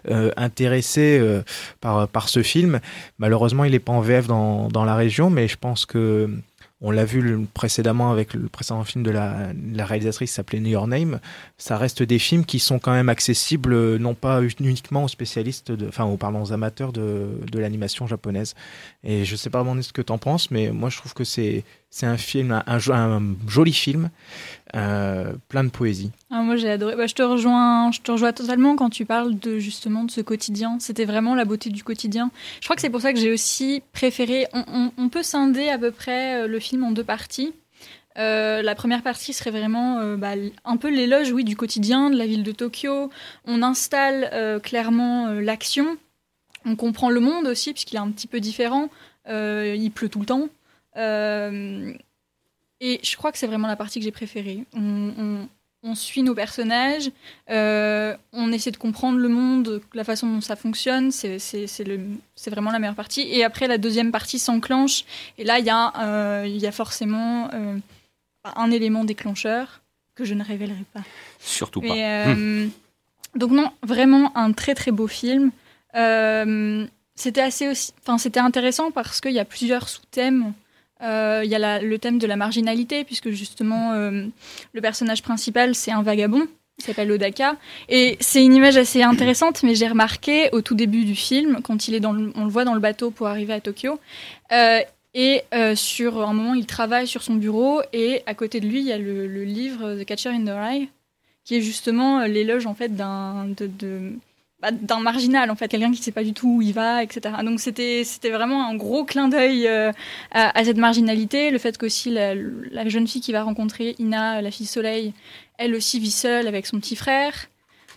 euh intéressés euh, par, par ce film. Malheureusement, il n'est pas en VF dans, dans la région, mais je pense que on l'a vu précédemment avec le précédent film de la, réalisatrice qui s'appelait New Your Name. Ça reste des films qui sont quand même accessibles, euh, non pas uniquement aux spécialistes, de, enfin, aux, pardon, aux amateurs de, de l'animation japonaise. Et je sais pas vraiment ce que tu en penses, mais moi je trouve que c'est c'est un film, un, un, joli film, euh, plein de poésie. Ah, moi j'ai adoré. Bah, je te rejoins, je te rejoins totalement quand tu parles de justement de ce quotidien. C'était vraiment la beauté du quotidien. Je crois que c'est pour ça que j'ai aussi préféré. On, peut scinder à peu près euh, le film en deux parties. Euh, la première partie serait vraiment bah, un peu l'éloge, oui, du quotidien de la ville de Tokyo. On installe clairement l'action. On comprend le monde aussi puisqu'il est un petit peu différent. il pleut tout le temps. Euh, et je crois que c'est vraiment la partie que j'ai préférée. On, suit nos personnages, euh, on essaie de comprendre le monde, la façon dont ça fonctionne, c'est vraiment la meilleure partie. Et après, la deuxième partie s'enclenche, et là, il y, euh, y, a forcément un élément déclencheur que je ne révélerai pas. Surtout pas. Donc non, vraiment un très très beau film. c'était assez aussi, enfin c'était intéressant parce qu'il y a plusieurs sous-thèmes euh, il y a le thème de la marginalité, puisque justement, euh, le personnage principal, c'est un vagabond. Il s'appelle Odaka. Et c'est une image assez intéressante, mais j'ai remarqué au tout début du film, quand il est on le voit dans le bateau pour arriver à Tokyo, euh, et sur un moment, il travaille sur son bureau, et à côté de lui, il y a le, livre The Catcher in the Rye, qui est justement l'éloge en fait d'un de bah, d'un marginal en fait, quelqu'un qui ne sait pas du tout où il va, etc. Donc c'était vraiment un gros clin d'œil euh, à, cette marginalité, le fait qu'aussi la, la, jeune fille qui va rencontrer Ina, la fille Soleil, elle aussi vit seule avec son petit frère.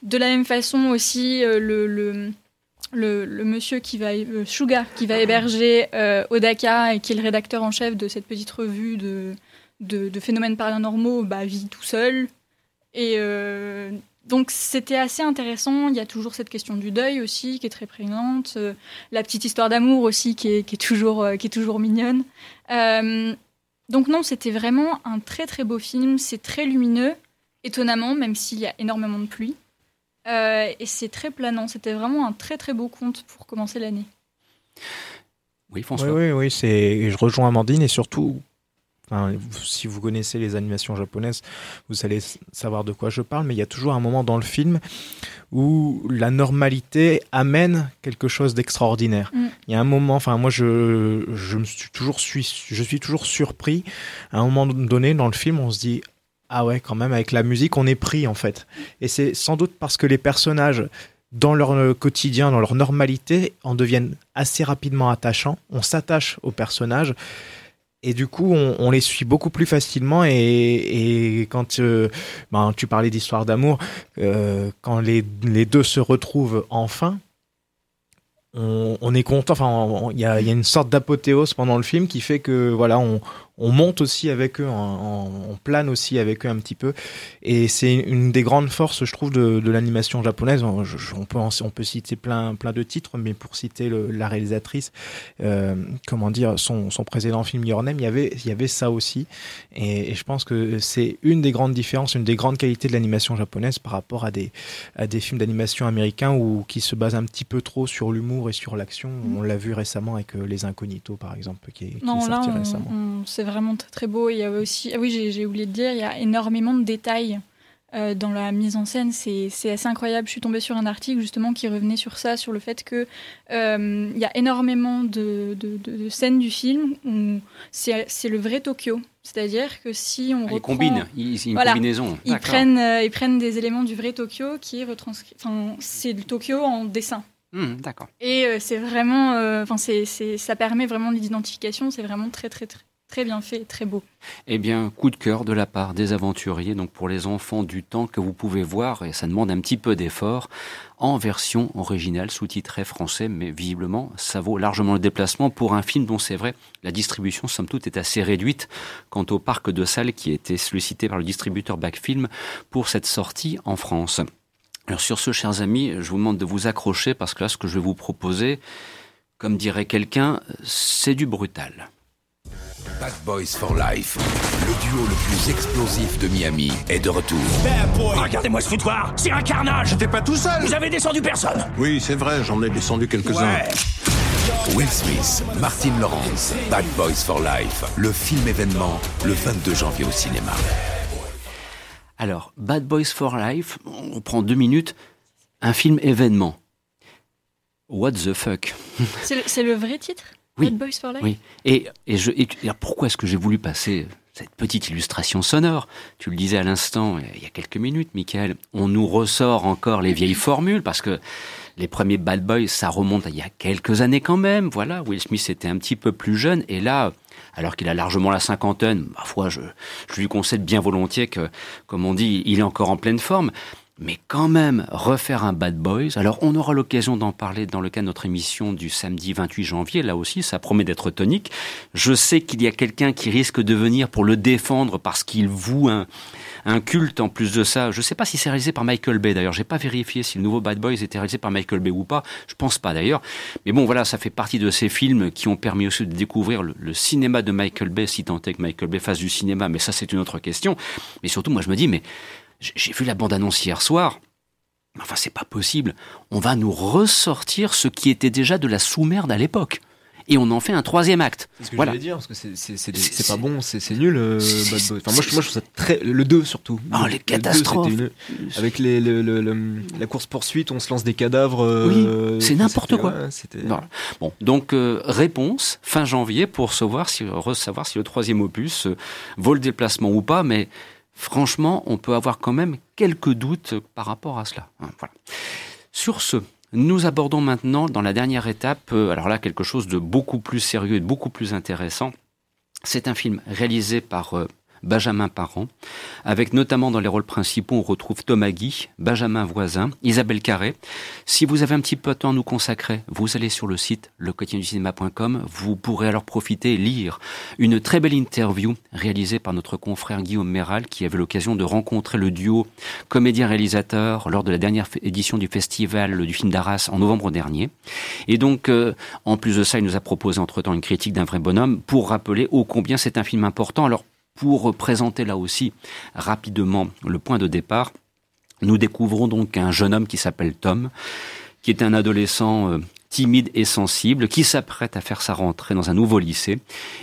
De la même façon aussi euh, le, le le, monsieur qui va, euh, qui va héberger Odaka et qui est le rédacteur en chef de cette petite revue de, de, de phénomènes paranormaux, bah, vit tout seul. Et donc c'était assez intéressant. Il y a toujours cette question du deuil aussi qui est très prégnante. Euh, la petite histoire d'amour aussi qui est, toujours, euh, qui est toujours mignonne. Euh, donc non, c'était vraiment un très très beau film. C'est très lumineux, étonnamment, même s'il y a énormément de pluie. et c'est très planant. C'était vraiment un très très beau conte pour commencer l'année. Oui, François. Oui, oui, oui. Je rejoins Amandine et surtout si vous connaissez les animations japonaises, vous allez savoir de quoi je parle, mais il y a toujours un moment dans le film où la normalité amène quelque chose d'extraordinaire. Mm. Il y a un moment, enfin moi je, je me suis toujours suis, je suis toujours surpris. À un moment donné dans le film, on se dit ah ouais quand même avec la musique on est pris en fait. Et c'est sans doute parce que les personnages dans leur quotidien, dans leur normalité, en deviennent assez rapidement attachants. On s'attache aux personnages et du coup, on, les suit beaucoup plus facilement. Et, quand euh, ben, tu parlais d'histoire d'amour, euh, quand les, deux se retrouvent enfin, on, est content. Enfin, il y a, une sorte d'apothéose pendant le film qui fait que voilà, on, on monte aussi avec eux, on, plane aussi avec eux un petit peu. Et c'est une des grandes forces, je trouve, de, l'animation japonaise. On, peut, on peut citer plein, plein de titres, mais pour citer la réalisatrice, euh, comment dire, son, son précédent film Your Name, il y avait, il y avait ça aussi. Et, je pense que c'est une des grandes différences, une des grandes qualités de l'animation japonaise par rapport à des, à des films d'animation américains où, qui se basent un petit peu trop sur l'humour et sur l'action. Mm. On l'a vu récemment avec euh, Les Incognitos, par exemple, qui est, non, sorti récemment. Vraiment très, très beau. Il y a aussi, ah oui, j'ai oublié de dire, il y a énormément de détails. Euh, dans la mise en scène, c'est assez incroyable. Je suis tombée sur un article justement qui revenait sur ça, sur le fait que euh, il y a énormément de, de, scènes du film où c'est le vrai Tokyo. C'est-à-dire que si on ah, reprend... Ils combinent, ils, une combinaison. Ils prennent, euh, ils prennent des éléments du vrai Tokyo qui est retranscrit... Enfin, c'est le Tokyo en dessin. Hmm, d'accord. Et c'est vraiment... Enfin, c'est ça permet vraiment l'identification. C'est vraiment très, très, très, Très bien fait, très beau. Eh bien, coup de cœur de la part des aventuriers, donc pour les enfants du temps que vous pouvez voir, et ça demande un petit peu d'effort, en version originale, sous-titrée français, mais visiblement, ça vaut largement le déplacement pour un film dont c'est vrai, la distribution, somme toute, est assez réduite quant au parc de salles qui a été sollicité par le distributeur Backfilm pour cette sortie en France. Alors sur ce, chers amis, je vous demande de vous accrocher parce que là, ce que je vais vous proposer, comme dirait quelqu'un, c'est du brutal. Bad Boys for Life, le duo le plus explosif de Miami, est de retour. Regardez-moi ce foutoir, c'est un carnage. J'étais pas tout seul. Vous avez descendu personne. Oui, c'est vrai, j'en ai descendu quelques-uns. Will Smith, Martin Lawrence, Bad Boys for Life, le film événement, le 22 janvier au cinéma. Alors, Bad Boys for Life, on prend deux minutes, un film événement. What the fuck? C'est le vrai titre? Oui. Oui. Et, et, je, et, pourquoi est-ce que j'ai voulu passer cette petite illustration sonore? Tu le disais à l'instant, il y a quelques minutes, Michael. On nous ressort encore les vieilles formules parce que les premiers Bad Boys, ça remonte à il y a quelques années quand même. Voilà, Will Smith était un petit peu plus jeune et là, alors qu'il a largement la cinquantaine, ma foi, je, je lui concède bien volontiers que, comme on dit, il est encore en pleine forme mais quand même refaire un Bad Boys. Alors on aura l'occasion d'en parler dans le cas de notre émission du samedi 28 janvier. Là aussi, ça promet d'être tonique. Je sais qu'il y a quelqu'un qui risque de venir pour le défendre parce qu'il voue un, un culte en plus de ça. Je ne sais pas si c'est réalisé par Michael Bay d'ailleurs. J'ai pas vérifié si le nouveau Bad Boys était réalisé par Michael Bay ou pas. Je pense pas d'ailleurs. Mais bon, voilà, ça fait partie de ces films qui ont permis aussi de découvrir le, le cinéma de Michael Bay, si tant est que Michael Bay fasse du cinéma. Mais ça, c'est une autre question. Mais surtout, moi, je me dis, mais j'ai vu la bande-annonce hier soir. Enfin, c'est pas possible. On va nous ressortir ce qui était déjà de la sous-merde à l'époque. Et on en fait un troisième acte. C'est ce que voilà. je voulais dire, parce que c'est pas bon, c'est nul, euh, Bad Boy. Enfin, moi, je, moi, je trouve ça très. Le 2 surtout. Oh, les catastrophes. avec les, le, le, la course-poursuite, on se lance des cadavres. Euh, oui, c'est n'importe quoi. bon, donc, euh, réponse, fin janvier, pour savoir si, savoir si le troisième opus vaut le déplacement ou pas, mais franchement, on peut avoir quand même quelques doutes par rapport à cela. Hein, Sur ce, nous abordons maintenant dans la dernière étape, euh, alors là quelque chose de beaucoup plus sérieux et de beaucoup plus intéressant. C'est un film réalisé par euh, Benjamin Parent, avec notamment dans les rôles principaux, on retrouve Thomas Guy, Benjamin Voisin, Isabelle Carré. Si vous avez un petit peu de temps à nous consacrer, vous allez sur le site lequotidienducinéma.com, vous pourrez alors profiter lire une très belle interview réalisée par notre confrère Guillaume Méral, qui avait l'occasion de rencontrer le duo comédien-réalisateur lors de la dernière édition du festival du film d'Arras en novembre dernier. Et donc, euh, en plus de ça, il nous a proposé entre-temps une critique d'un vrai bonhomme pour rappeler ô combien c'est un film important. Alors, pour présenter là aussi rapidement le point de départ, nous découvrons donc un jeune homme qui s'appelle Tom, qui est un adolescent euh, timide et sensible, qui s'apprête à faire sa rentrée dans un nouveau lycée.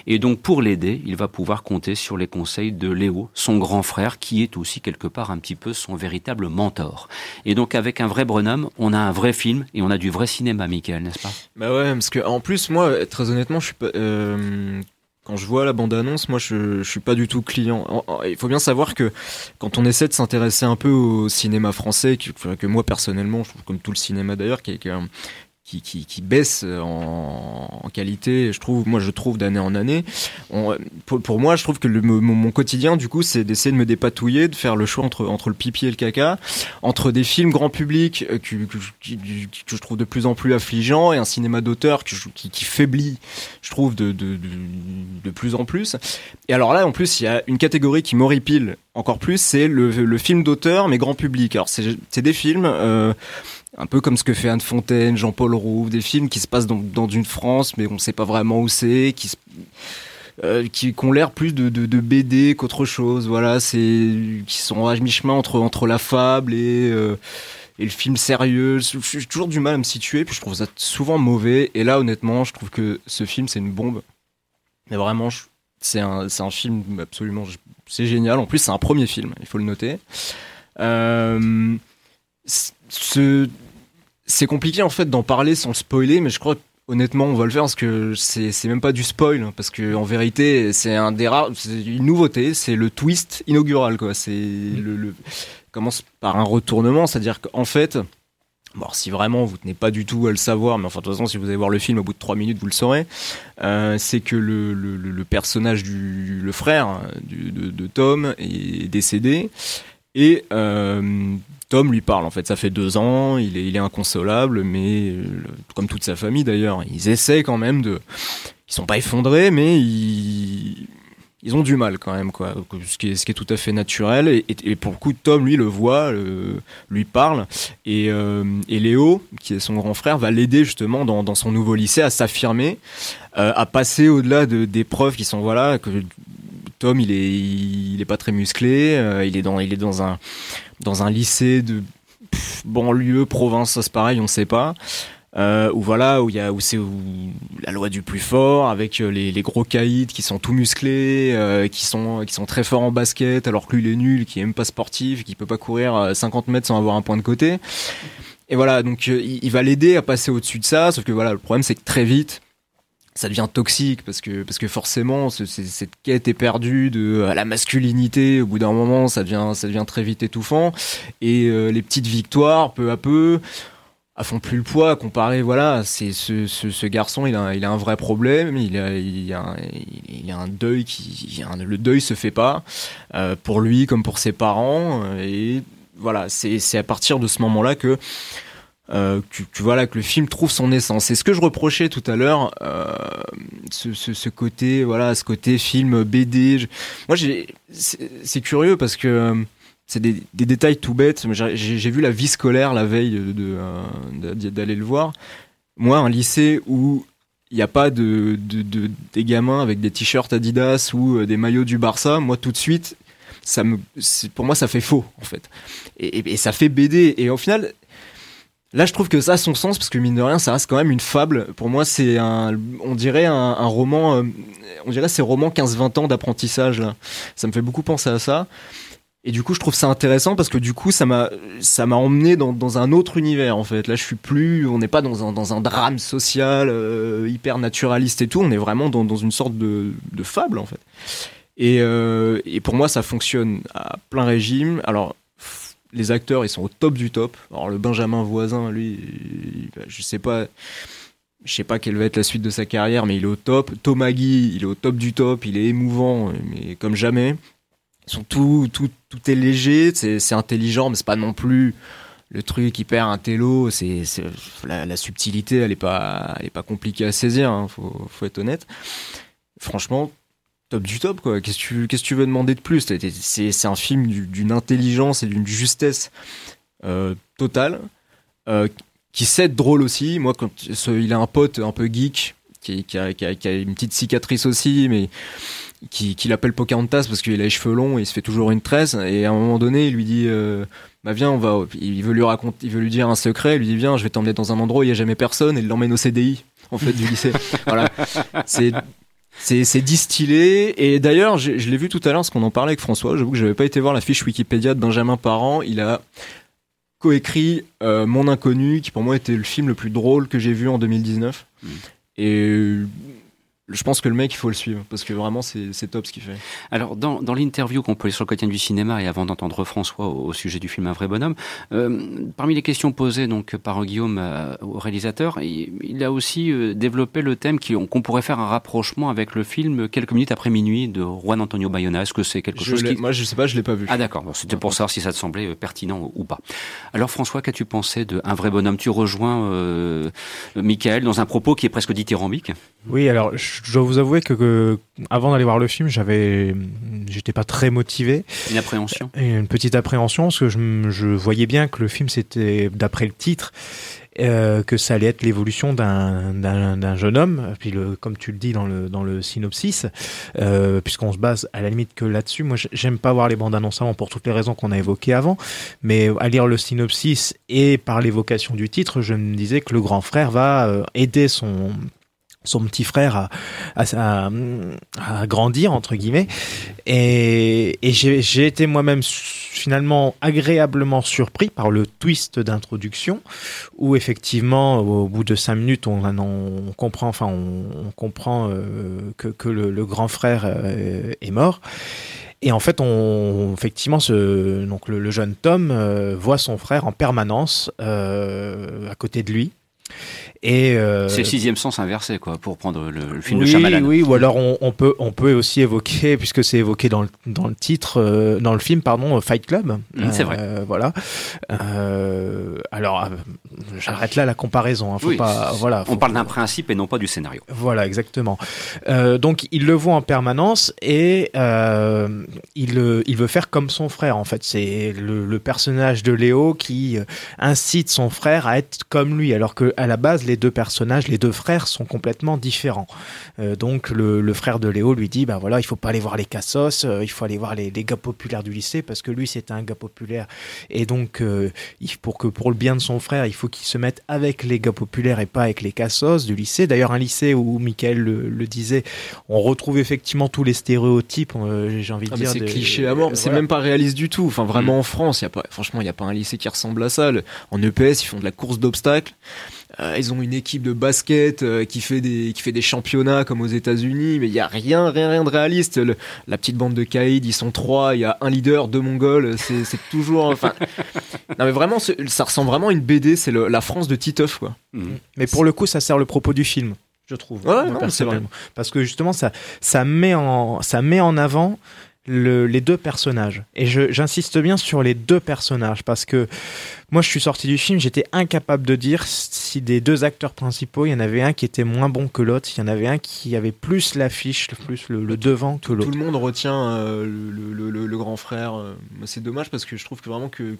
Et donc pour l'aider, il va pouvoir compter sur les conseils de Léo, son grand frère, qui est aussi quelque part un petit peu son véritable mentor. Et donc avec un vrai bonhomme, on a un vrai film et on a du vrai cinéma, Michael, n'est-ce pas? Bah ouais, parce que en plus moi, très honnêtement, je suis pas, euh, quand je vois la bande-annonce, moi je, je suis pas du tout client. Il faut bien savoir que quand on essaie de s'intéresser un peu au cinéma français, que, moi personnellement, je trouve comme tout le cinéma d'ailleurs, qui est, qui, qui, baisse en, qualité, je trouve, moi je trouve d'année en année. pour, moi, je trouve que le, mon, quotidien, du coup, c'est d'essayer de me dépatouiller, de faire le choix entre, entre le pipi et le caca, entre des films grand public euh, que, que, je trouve de plus en plus affligeants et un cinéma d'auteur qui, qui, faiblit, je trouve, de, de, de, de, plus en plus. Et alors là, en plus, il y a une catégorie qui m'horripile encore plus, c'est le, le film d'auteur, mais grand public. Alors, c'est des films... Euh, un peu comme ce que fait Anne Fontaine, Jean-Paul Rouve, des films qui se passent dans, dans une France, mais on ne sait pas vraiment où c'est, qui, euh, qui, ont l'air plus de, de, BD qu'autre chose. Voilà, c'est qui sont à mi-chemin entre entre la fable et euh, et le film sérieux. J'ai toujours du mal à me situer, puis je trouve ça souvent mauvais. Et là, honnêtement, je trouve que ce film c'est une bombe. Mais vraiment, c'est un un film absolument c'est génial. En plus, c'est un premier film, il faut le noter. Euh, ce c'est compliqué en fait d'en parler sans le spoiler, mais je crois honnêtement on va le faire parce que c'est même pas du spoil hein, parce que en vérité c'est un des rares une nouveauté c'est le twist inaugural quoi. C'est le, commence par un retournement c'est à dire qu'en fait Bon, si vraiment vous tenez pas du tout à le savoir, mais enfin de toute façon si vous allez voir le film au bout de trois minutes vous le saurez, euh, c'est que le, personnage du le frère de, de, Tom est décédé. Et euh, Tom lui parle en fait. Ça fait deux ans, il est, inconsolable, mais euh, comme toute sa famille d'ailleurs, ils essaient quand même de. Ils sont pas effondrés, mais ils, ont du mal quand même, quoi. Ce qui est, tout à fait naturel. Et, pour le coup, Tom, lui, le voit, lui parle. Et, euh, et, Léo, qui est son grand frère, va l'aider justement dans, son nouveau lycée à s'affirmer, euh, à passer au-delà de, des preuves qui sont, voilà, que Il est, pas très musclé, euh, il est dans, un, lycée de banlieue, province, c'est pareil, on sait pas. Euh, où voilà, où c'est la loi du plus fort, avec euh, les, gros caïds qui sont tout musclés, euh, qui sont, très forts en basket, alors que lui il est nul, qui est même pas sportif, qui peut pas courir 50 mètres sans avoir un point de côté. Et voilà, donc il, il va l'aider à passer au-dessus de ça, sauf que voilà, le problème c'est que très vite, ça devient toxique parce que parce que forcément cette quête est perdue de la masculinité. Au bout d'un moment ça devient ça devient très vite étouffant. Et euh, les petites victoires peu à peu à font plus le poids comparé voilà c'est ce, ce, ce, garçon il a il a un vrai problème. Il a il a un, il a un deuil qui le deuil se fait pas euh, pour lui comme pour ses parents. Et voilà c'est c'est à partir de ce moment là que euh, tu, vois là que le film trouve son essence. C'est ce que je reprochais tout à l'heure, euh, ce, ce, ce, côté, voilà, ce côté film BD. Moi, c'est curieux parce que euh, c'est des, des, détails tout bêtes. J'ai vu la vie scolaire la veille d'aller de, de, le voir. Moi, un lycée où il n'y a pas de, de, des gamins avec des t-shirts Adidas ou euh, des maillots du Barça, moi tout de suite, ça me, pour moi, ça fait faux en fait, et, et, et ça fait BD. Et au final, Là, je trouve que ça a son sens parce que mine de rien, ça reste quand même une fable. Pour moi, c'est un, on dirait un, roman, euh, on dirait ces romans 15-20 ans d'apprentissage là. Ça me fait beaucoup penser à ça. Et du coup, je trouve ça intéressant parce que du coup, ça m'a, ça m'a emmené dans, un autre univers en fait. Là, je suis plus, on n'est pas dans un, dans un drame social euh, hyper naturaliste et tout. On est vraiment dans, dans une sorte de, de fable en fait. Et, euh, et pour moi, ça fonctionne à plein régime. Alors, les acteurs, ils sont au top du top. Alors le Benjamin Voisin, lui, je sais pas, je sais pas quelle va être la suite de sa carrière, mais il est au top. Thomas Guy, il est au top du top. Il est émouvant, mais comme jamais. Ils sont tout, tout, tout est léger, c'est intelligent, mais c'est pas non plus le truc hyper intello. C'est la, la, subtilité, elle est pas, elle est pas compliquée à saisir. Hein, faut, faut être honnête. Franchement, top du top quoi. Qu'est-ce que tu qu'est-ce que tu veux demander de plus? C'est c'est un film d'une intelligence et d'une justesse euh, totale euh, qui sait être drôle aussi. Moi quand il a un pote un peu geek qui, qui, a, qui, a, qui a une petite cicatrice aussi mais qui, l'appelle Pocahontas parce qu'il a les cheveux longs et il se fait toujours une tresse. Et à un moment donné il lui dit euh, bah viens on va il veut lui raconter il veut lui dire un secret. Il lui dit viens je vais t'emmener dans un endroit où il y a jamais personne. Et il l'emmène au CDI en fait du lycée. [laughs] Voilà. C'est c'est distillé et d'ailleurs je, l'ai vu tout à l'heure parce qu'on en parlait avec François. J'avoue que j'avais pas été voir la fiche Wikipédia de Benjamin Parent. Il a coécrit euh, Mon Inconnu qui pour moi était le film le plus drôle que j'ai vu en 2019. Mm. Et je pense que le mec, il faut le suivre parce que vraiment, c'est top ce qu'il fait. Alors, dans, dans l'interview qu'on peut lire sur le quotidien du cinéma et avant d'entendre François au, sujet du film Un vrai bonhomme, euh, parmi les questions posées donc par Guillaume euh, au réalisateur, il, a aussi euh, développé le thème qu'on pourrait faire un rapprochement avec le film Quelques minutes après minuit de Juan Antonio Bayona. Est-ce que c'est quelque chose qui... Moi, je sais pas, je l'ai pas vu. Ah d'accord, c'était pour savoir si ça te semblait pertinent ou pas. Alors François, qu'as-tu pensé de Un vrai bonhomme? Tu rejoins euh, Michael dans un propos qui est presque dithyrambique Oui, alors je dois vous avouer que, avant d'aller voir le film, j'avais, j'étais pas très motivé. Une appréhension. une petite appréhension parce que je, je voyais bien que le film c'était d'après le titre. Euh, que ça allait être l'évolution d'un jeune homme, puis le, comme tu le dis dans le, dans le synopsis, euh, puisqu'on se base à la limite que là-dessus. Moi, j'aime pas voir les bandes annonces avant pour toutes les raisons qu'on a évoquées avant, mais à lire le synopsis et par l'évocation du titre, je me disais que le grand frère va euh, aider son son petit frère à, à, grandir entre guillemets et, j'ai été moi-même finalement agréablement surpris par le twist d'introduction où effectivement au bout de cinq minutes on, comprend enfin on, comprend euh, que, le, grand frère euh, est mort et en fait, on, effectivement, ce, donc le, jeune Tom euh, voit son frère en permanence à côté de lui. Et euh, c'est le sixième sens inversé, quoi, pour prendre le, film de Shyamalan. Oui, ou alors on, peut on peut aussi évoquer, puisque c'est évoqué dans le, dans le titre, euh, dans le film, pardon, Fight Club. Mmh, c'est vrai. Euh, voilà. alors, j'arrête là la comparaison. Hein, faut pas, voilà. on parle d'un principe et non pas du scénario. Voilà, exactement. donc, il le voit en permanence et il il veut faire comme son frère. En fait, c'est le, le personnage de Léo qui incite son frère à être comme lui, alors que à la base, les deux personnages, les deux frères sont complètement différents. Euh, donc le, frère de Léo lui dit, ben voilà, il faut pas aller voir les cassos, euh, il faut aller voir les, gars populaires du lycée parce que lui c'était un gars populaire. Et donc euh, pour que pour le bien de son frère, il faut qu'il se mette avec les gars populaires et pas avec les cassos du lycée. D'ailleurs un lycée où Michael le, disait, on retrouve effectivement tous les stéréotypes. J'ai envie de ah, dire. C'est cliché à mort. C'est même pas réaliste du tout. Enfin vraiment mm. en France, y a pas, franchement, il y a pas un lycée qui ressemble à ça. En EPS, ils font de la course d'obstacles. Euh, ils ont une équipe de basket euh, qui fait des qui fait des championnats comme aux États-Unis, mais il y a rien rien rien de réaliste. la petite bande de Kaïd, ils sont trois, il y a un leader, deux Mongols. C'est c'est toujours enfin. [laughs] non mais vraiment, ça ressemble vraiment à une BD. C'est la France de Titeuf quoi. Mmh. Mais pour le coup, ça sert le propos du film je trouve. Ouais, non, c'est vrai. Parce que justement, ça, ça met en, ça met en avant les deux personnages. Et j'insiste bien sur les deux personnages parce que moi je suis sorti du film, j'étais incapable de dire si des deux acteurs principaux, il y en avait un qui était moins bon que l'autre, il y en avait un qui avait plus l'affiche, plus le, devant que l'autre. Tout le monde retient euh, le, grand frère. Euh, c'est dommage parce que je trouve que vraiment que,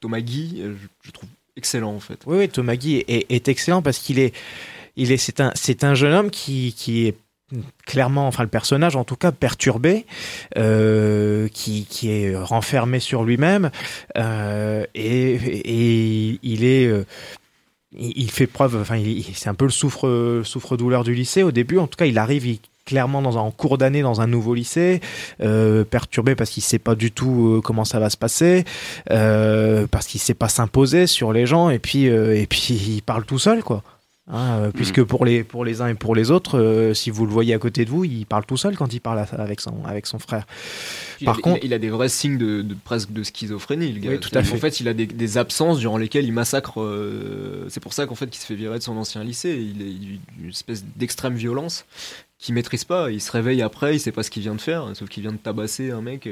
Thomas Guy, euh, je, trouve excellent en fait. Oui, oui Thomas Guy est, est excellent parce qu'il est, il est, c'est un, c'est un jeune homme qui, qui est clairement, enfin le personnage en tout cas perturbé, euh, qui, qui est renfermé sur lui-même euh, et, et, il est euh, il fait preuve, enfin, c'est un peu le souffre, souffre-douleur du lycée au début. En tout cas, il arrive clairement dans un en cours d'année dans un nouveau lycée, perturbé parce qu'il sait pas du tout comment ça va se passer, parce qu'il sait pas s'imposer sur les gens, et puis et puis il parle tout seul, quoi. Hein, euh, puisque pour les, pour les uns et pour les autres, euh, si vous le voyez à côté de vous, il parle tout seul quand il parle avec son, avec son frère. Par contre, il a, des vrais signes de, presque de schizophrénie, le gars. tout à fait. En fait, il a des, absences durant lesquelles il massacre. Euh, c'est pour ça qu'en fait, qu'il se fait virer de son ancien lycée. Il est une espèce d'extrême violence qu'il maîtrise pas. Il se réveille après, il sait pas ce qu'il vient de faire, sauf qu'il vient de tabasser un mec.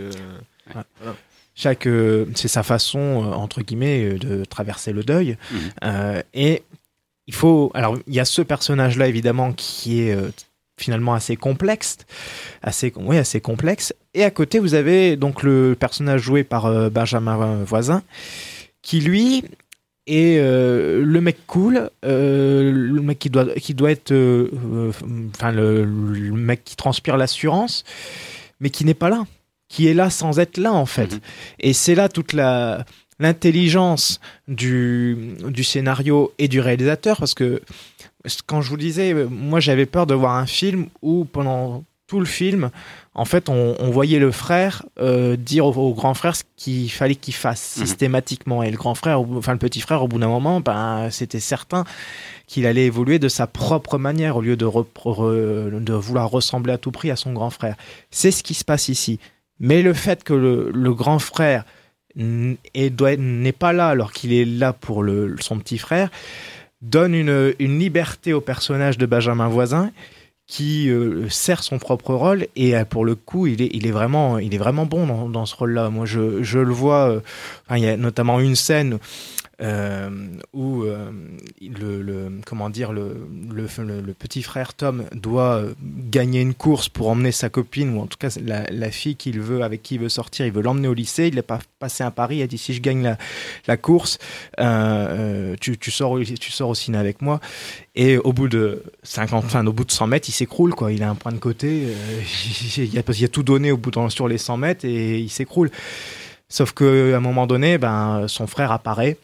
Chaque, c'est sa façon entre guillemets de traverser le deuil. Mmh. et il faut. Alors, il y a ce personnage-là, évidemment, qui est euh, finalement assez complexe, assez, oui, assez complexe. Et à côté, vous avez donc le personnage joué par euh, Benjamin Voisin, qui lui est euh, le mec cool, le mec qui doit, qui doit être, enfin le, mec qui transpire l'assurance, mais qui n'est pas là, qui est là sans être là en fait. Mm-hmm. Et c'est là toute la l'intelligence du, du scénario et du réalisateur parce que quand je vous disais moi j'avais peur de voir un film où pendant tout le film, en fait, on, voyait le frère euh, dire au, grand frère ce qu'il fallait qu'il fasse mhm. systématiquement. Et le grand frère, enfin le petit frère, au bout d'un moment, ben, c'était certain qu'il allait évoluer de sa propre manière au lieu de, de vouloir ressembler à tout prix à son grand frère. C'est ce qui se passe ici. Mais le fait que le, grand frère n'est pas là alors qu'il est là pour son petit frère donne une, liberté au personnage de Benjamin Voisin qui euh, sert son propre rôle et euh, pour le coup il est, vraiment il est vraiment bon dans, ce rôle là moi je, le vois euh, il y a notamment une scène où euh, le, comment dire le, le, petit frère Tom doit euh, gagner une course pour emmener sa copine ou en tout cas la, fille qu'il veut avec qui il veut sortir il veut l'emmener au lycée il n'est pas passé un pari il a dit si je gagne la, la course euh, tu, tu, sors tu sors au ciné avec moi. Et au bout de 50 enfin au bout de 100 mètres il s'écroule quoi. Il a un point de côté [laughs] il, a, il a tout donné au bout de, sur les 100 mètres et il s'écroule. Sauf qu'à un moment donné, ben, son frère apparaît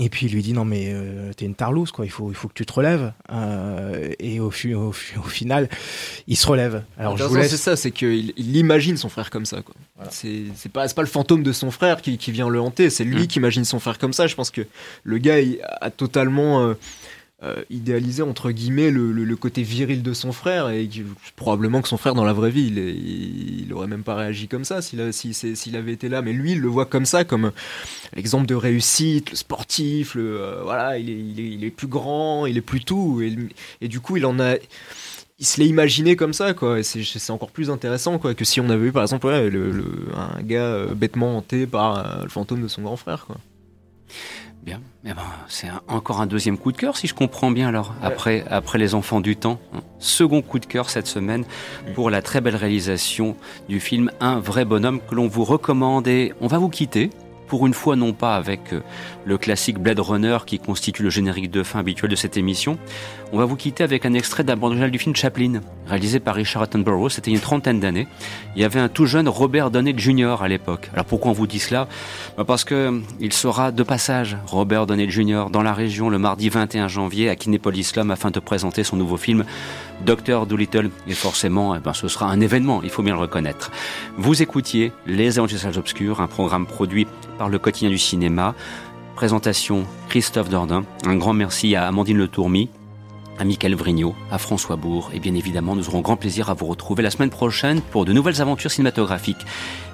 et puis il lui dit non mais euh, t'es une tarlouse quoi, il faut il faut que tu te relèves. Euh, et au, au, au, final, il se relève. Alors je vous laisse... c'est ça, c'est qu'il il imagine son frère comme ça quoi. C'est c'est pas c'est pas le fantôme de son frère qui, qui vient le hanter, c'est lui mmh. qui imagine son frère comme ça. Je pense que le gars il a totalement euh, euh, idéaliser entre guillemets le, le, côté viril de son frère et probablement que son frère dans la vraie vie il, il, aurait même pas réagi comme ça s'il s'il avait été là. Mais lui il le voit comme ça comme l'exemple de réussite le sportif le euh, voilà il est, il est, il plus grand il est plus tout et, et du coup il en a il se l'est imaginé comme ça quoi. C'est encore plus intéressant quoi que si on avait eu par exemple le, un gars euh, bêtement hanté par le fantôme de son grand frère quoi Bien. Eh ben, c'est encore un deuxième coup de cœur, si je comprends bien, alors, après, après Les Enfants du Temps. Second coup de cœur cette semaine pour la très belle réalisation du film Un vrai bonhomme que l'on vous recommande. Et on va vous quitter pour une fois non pas avec euh, le classique Blade Runner qui constitue le générique de fin habituel de cette émission. On va vous quitter avec un extrait d'un bande du film Chaplin, réalisé par Richard Attenborough, c'était une trentaine d'années. Il y avait un tout jeune Robert Downey Jr. à l'époque. Alors pourquoi on vous dit cela? Bah, Parce que euh, il sera de passage, Robert Downey Jr., dans la région le mardi 21 janvier à Kinépolis Lom afin de présenter son nouveau film Docteur Doolittle. Et forcément, eh ben, ce sera un événement, il faut bien le reconnaître. Vous écoutiez Les Aventures Salles Obscures, un programme produit par le quotidien du cinéma. Présentation Christophe Dordain. Un grand merci à Amandine Le Tourmi, à Michael Vrignot, à François Bourg. Et bien évidemment, nous aurons grand plaisir à vous retrouver la semaine prochaine pour de nouvelles aventures cinématographiques.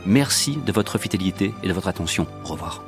Merci de votre fidélité et de votre attention. Au revoir.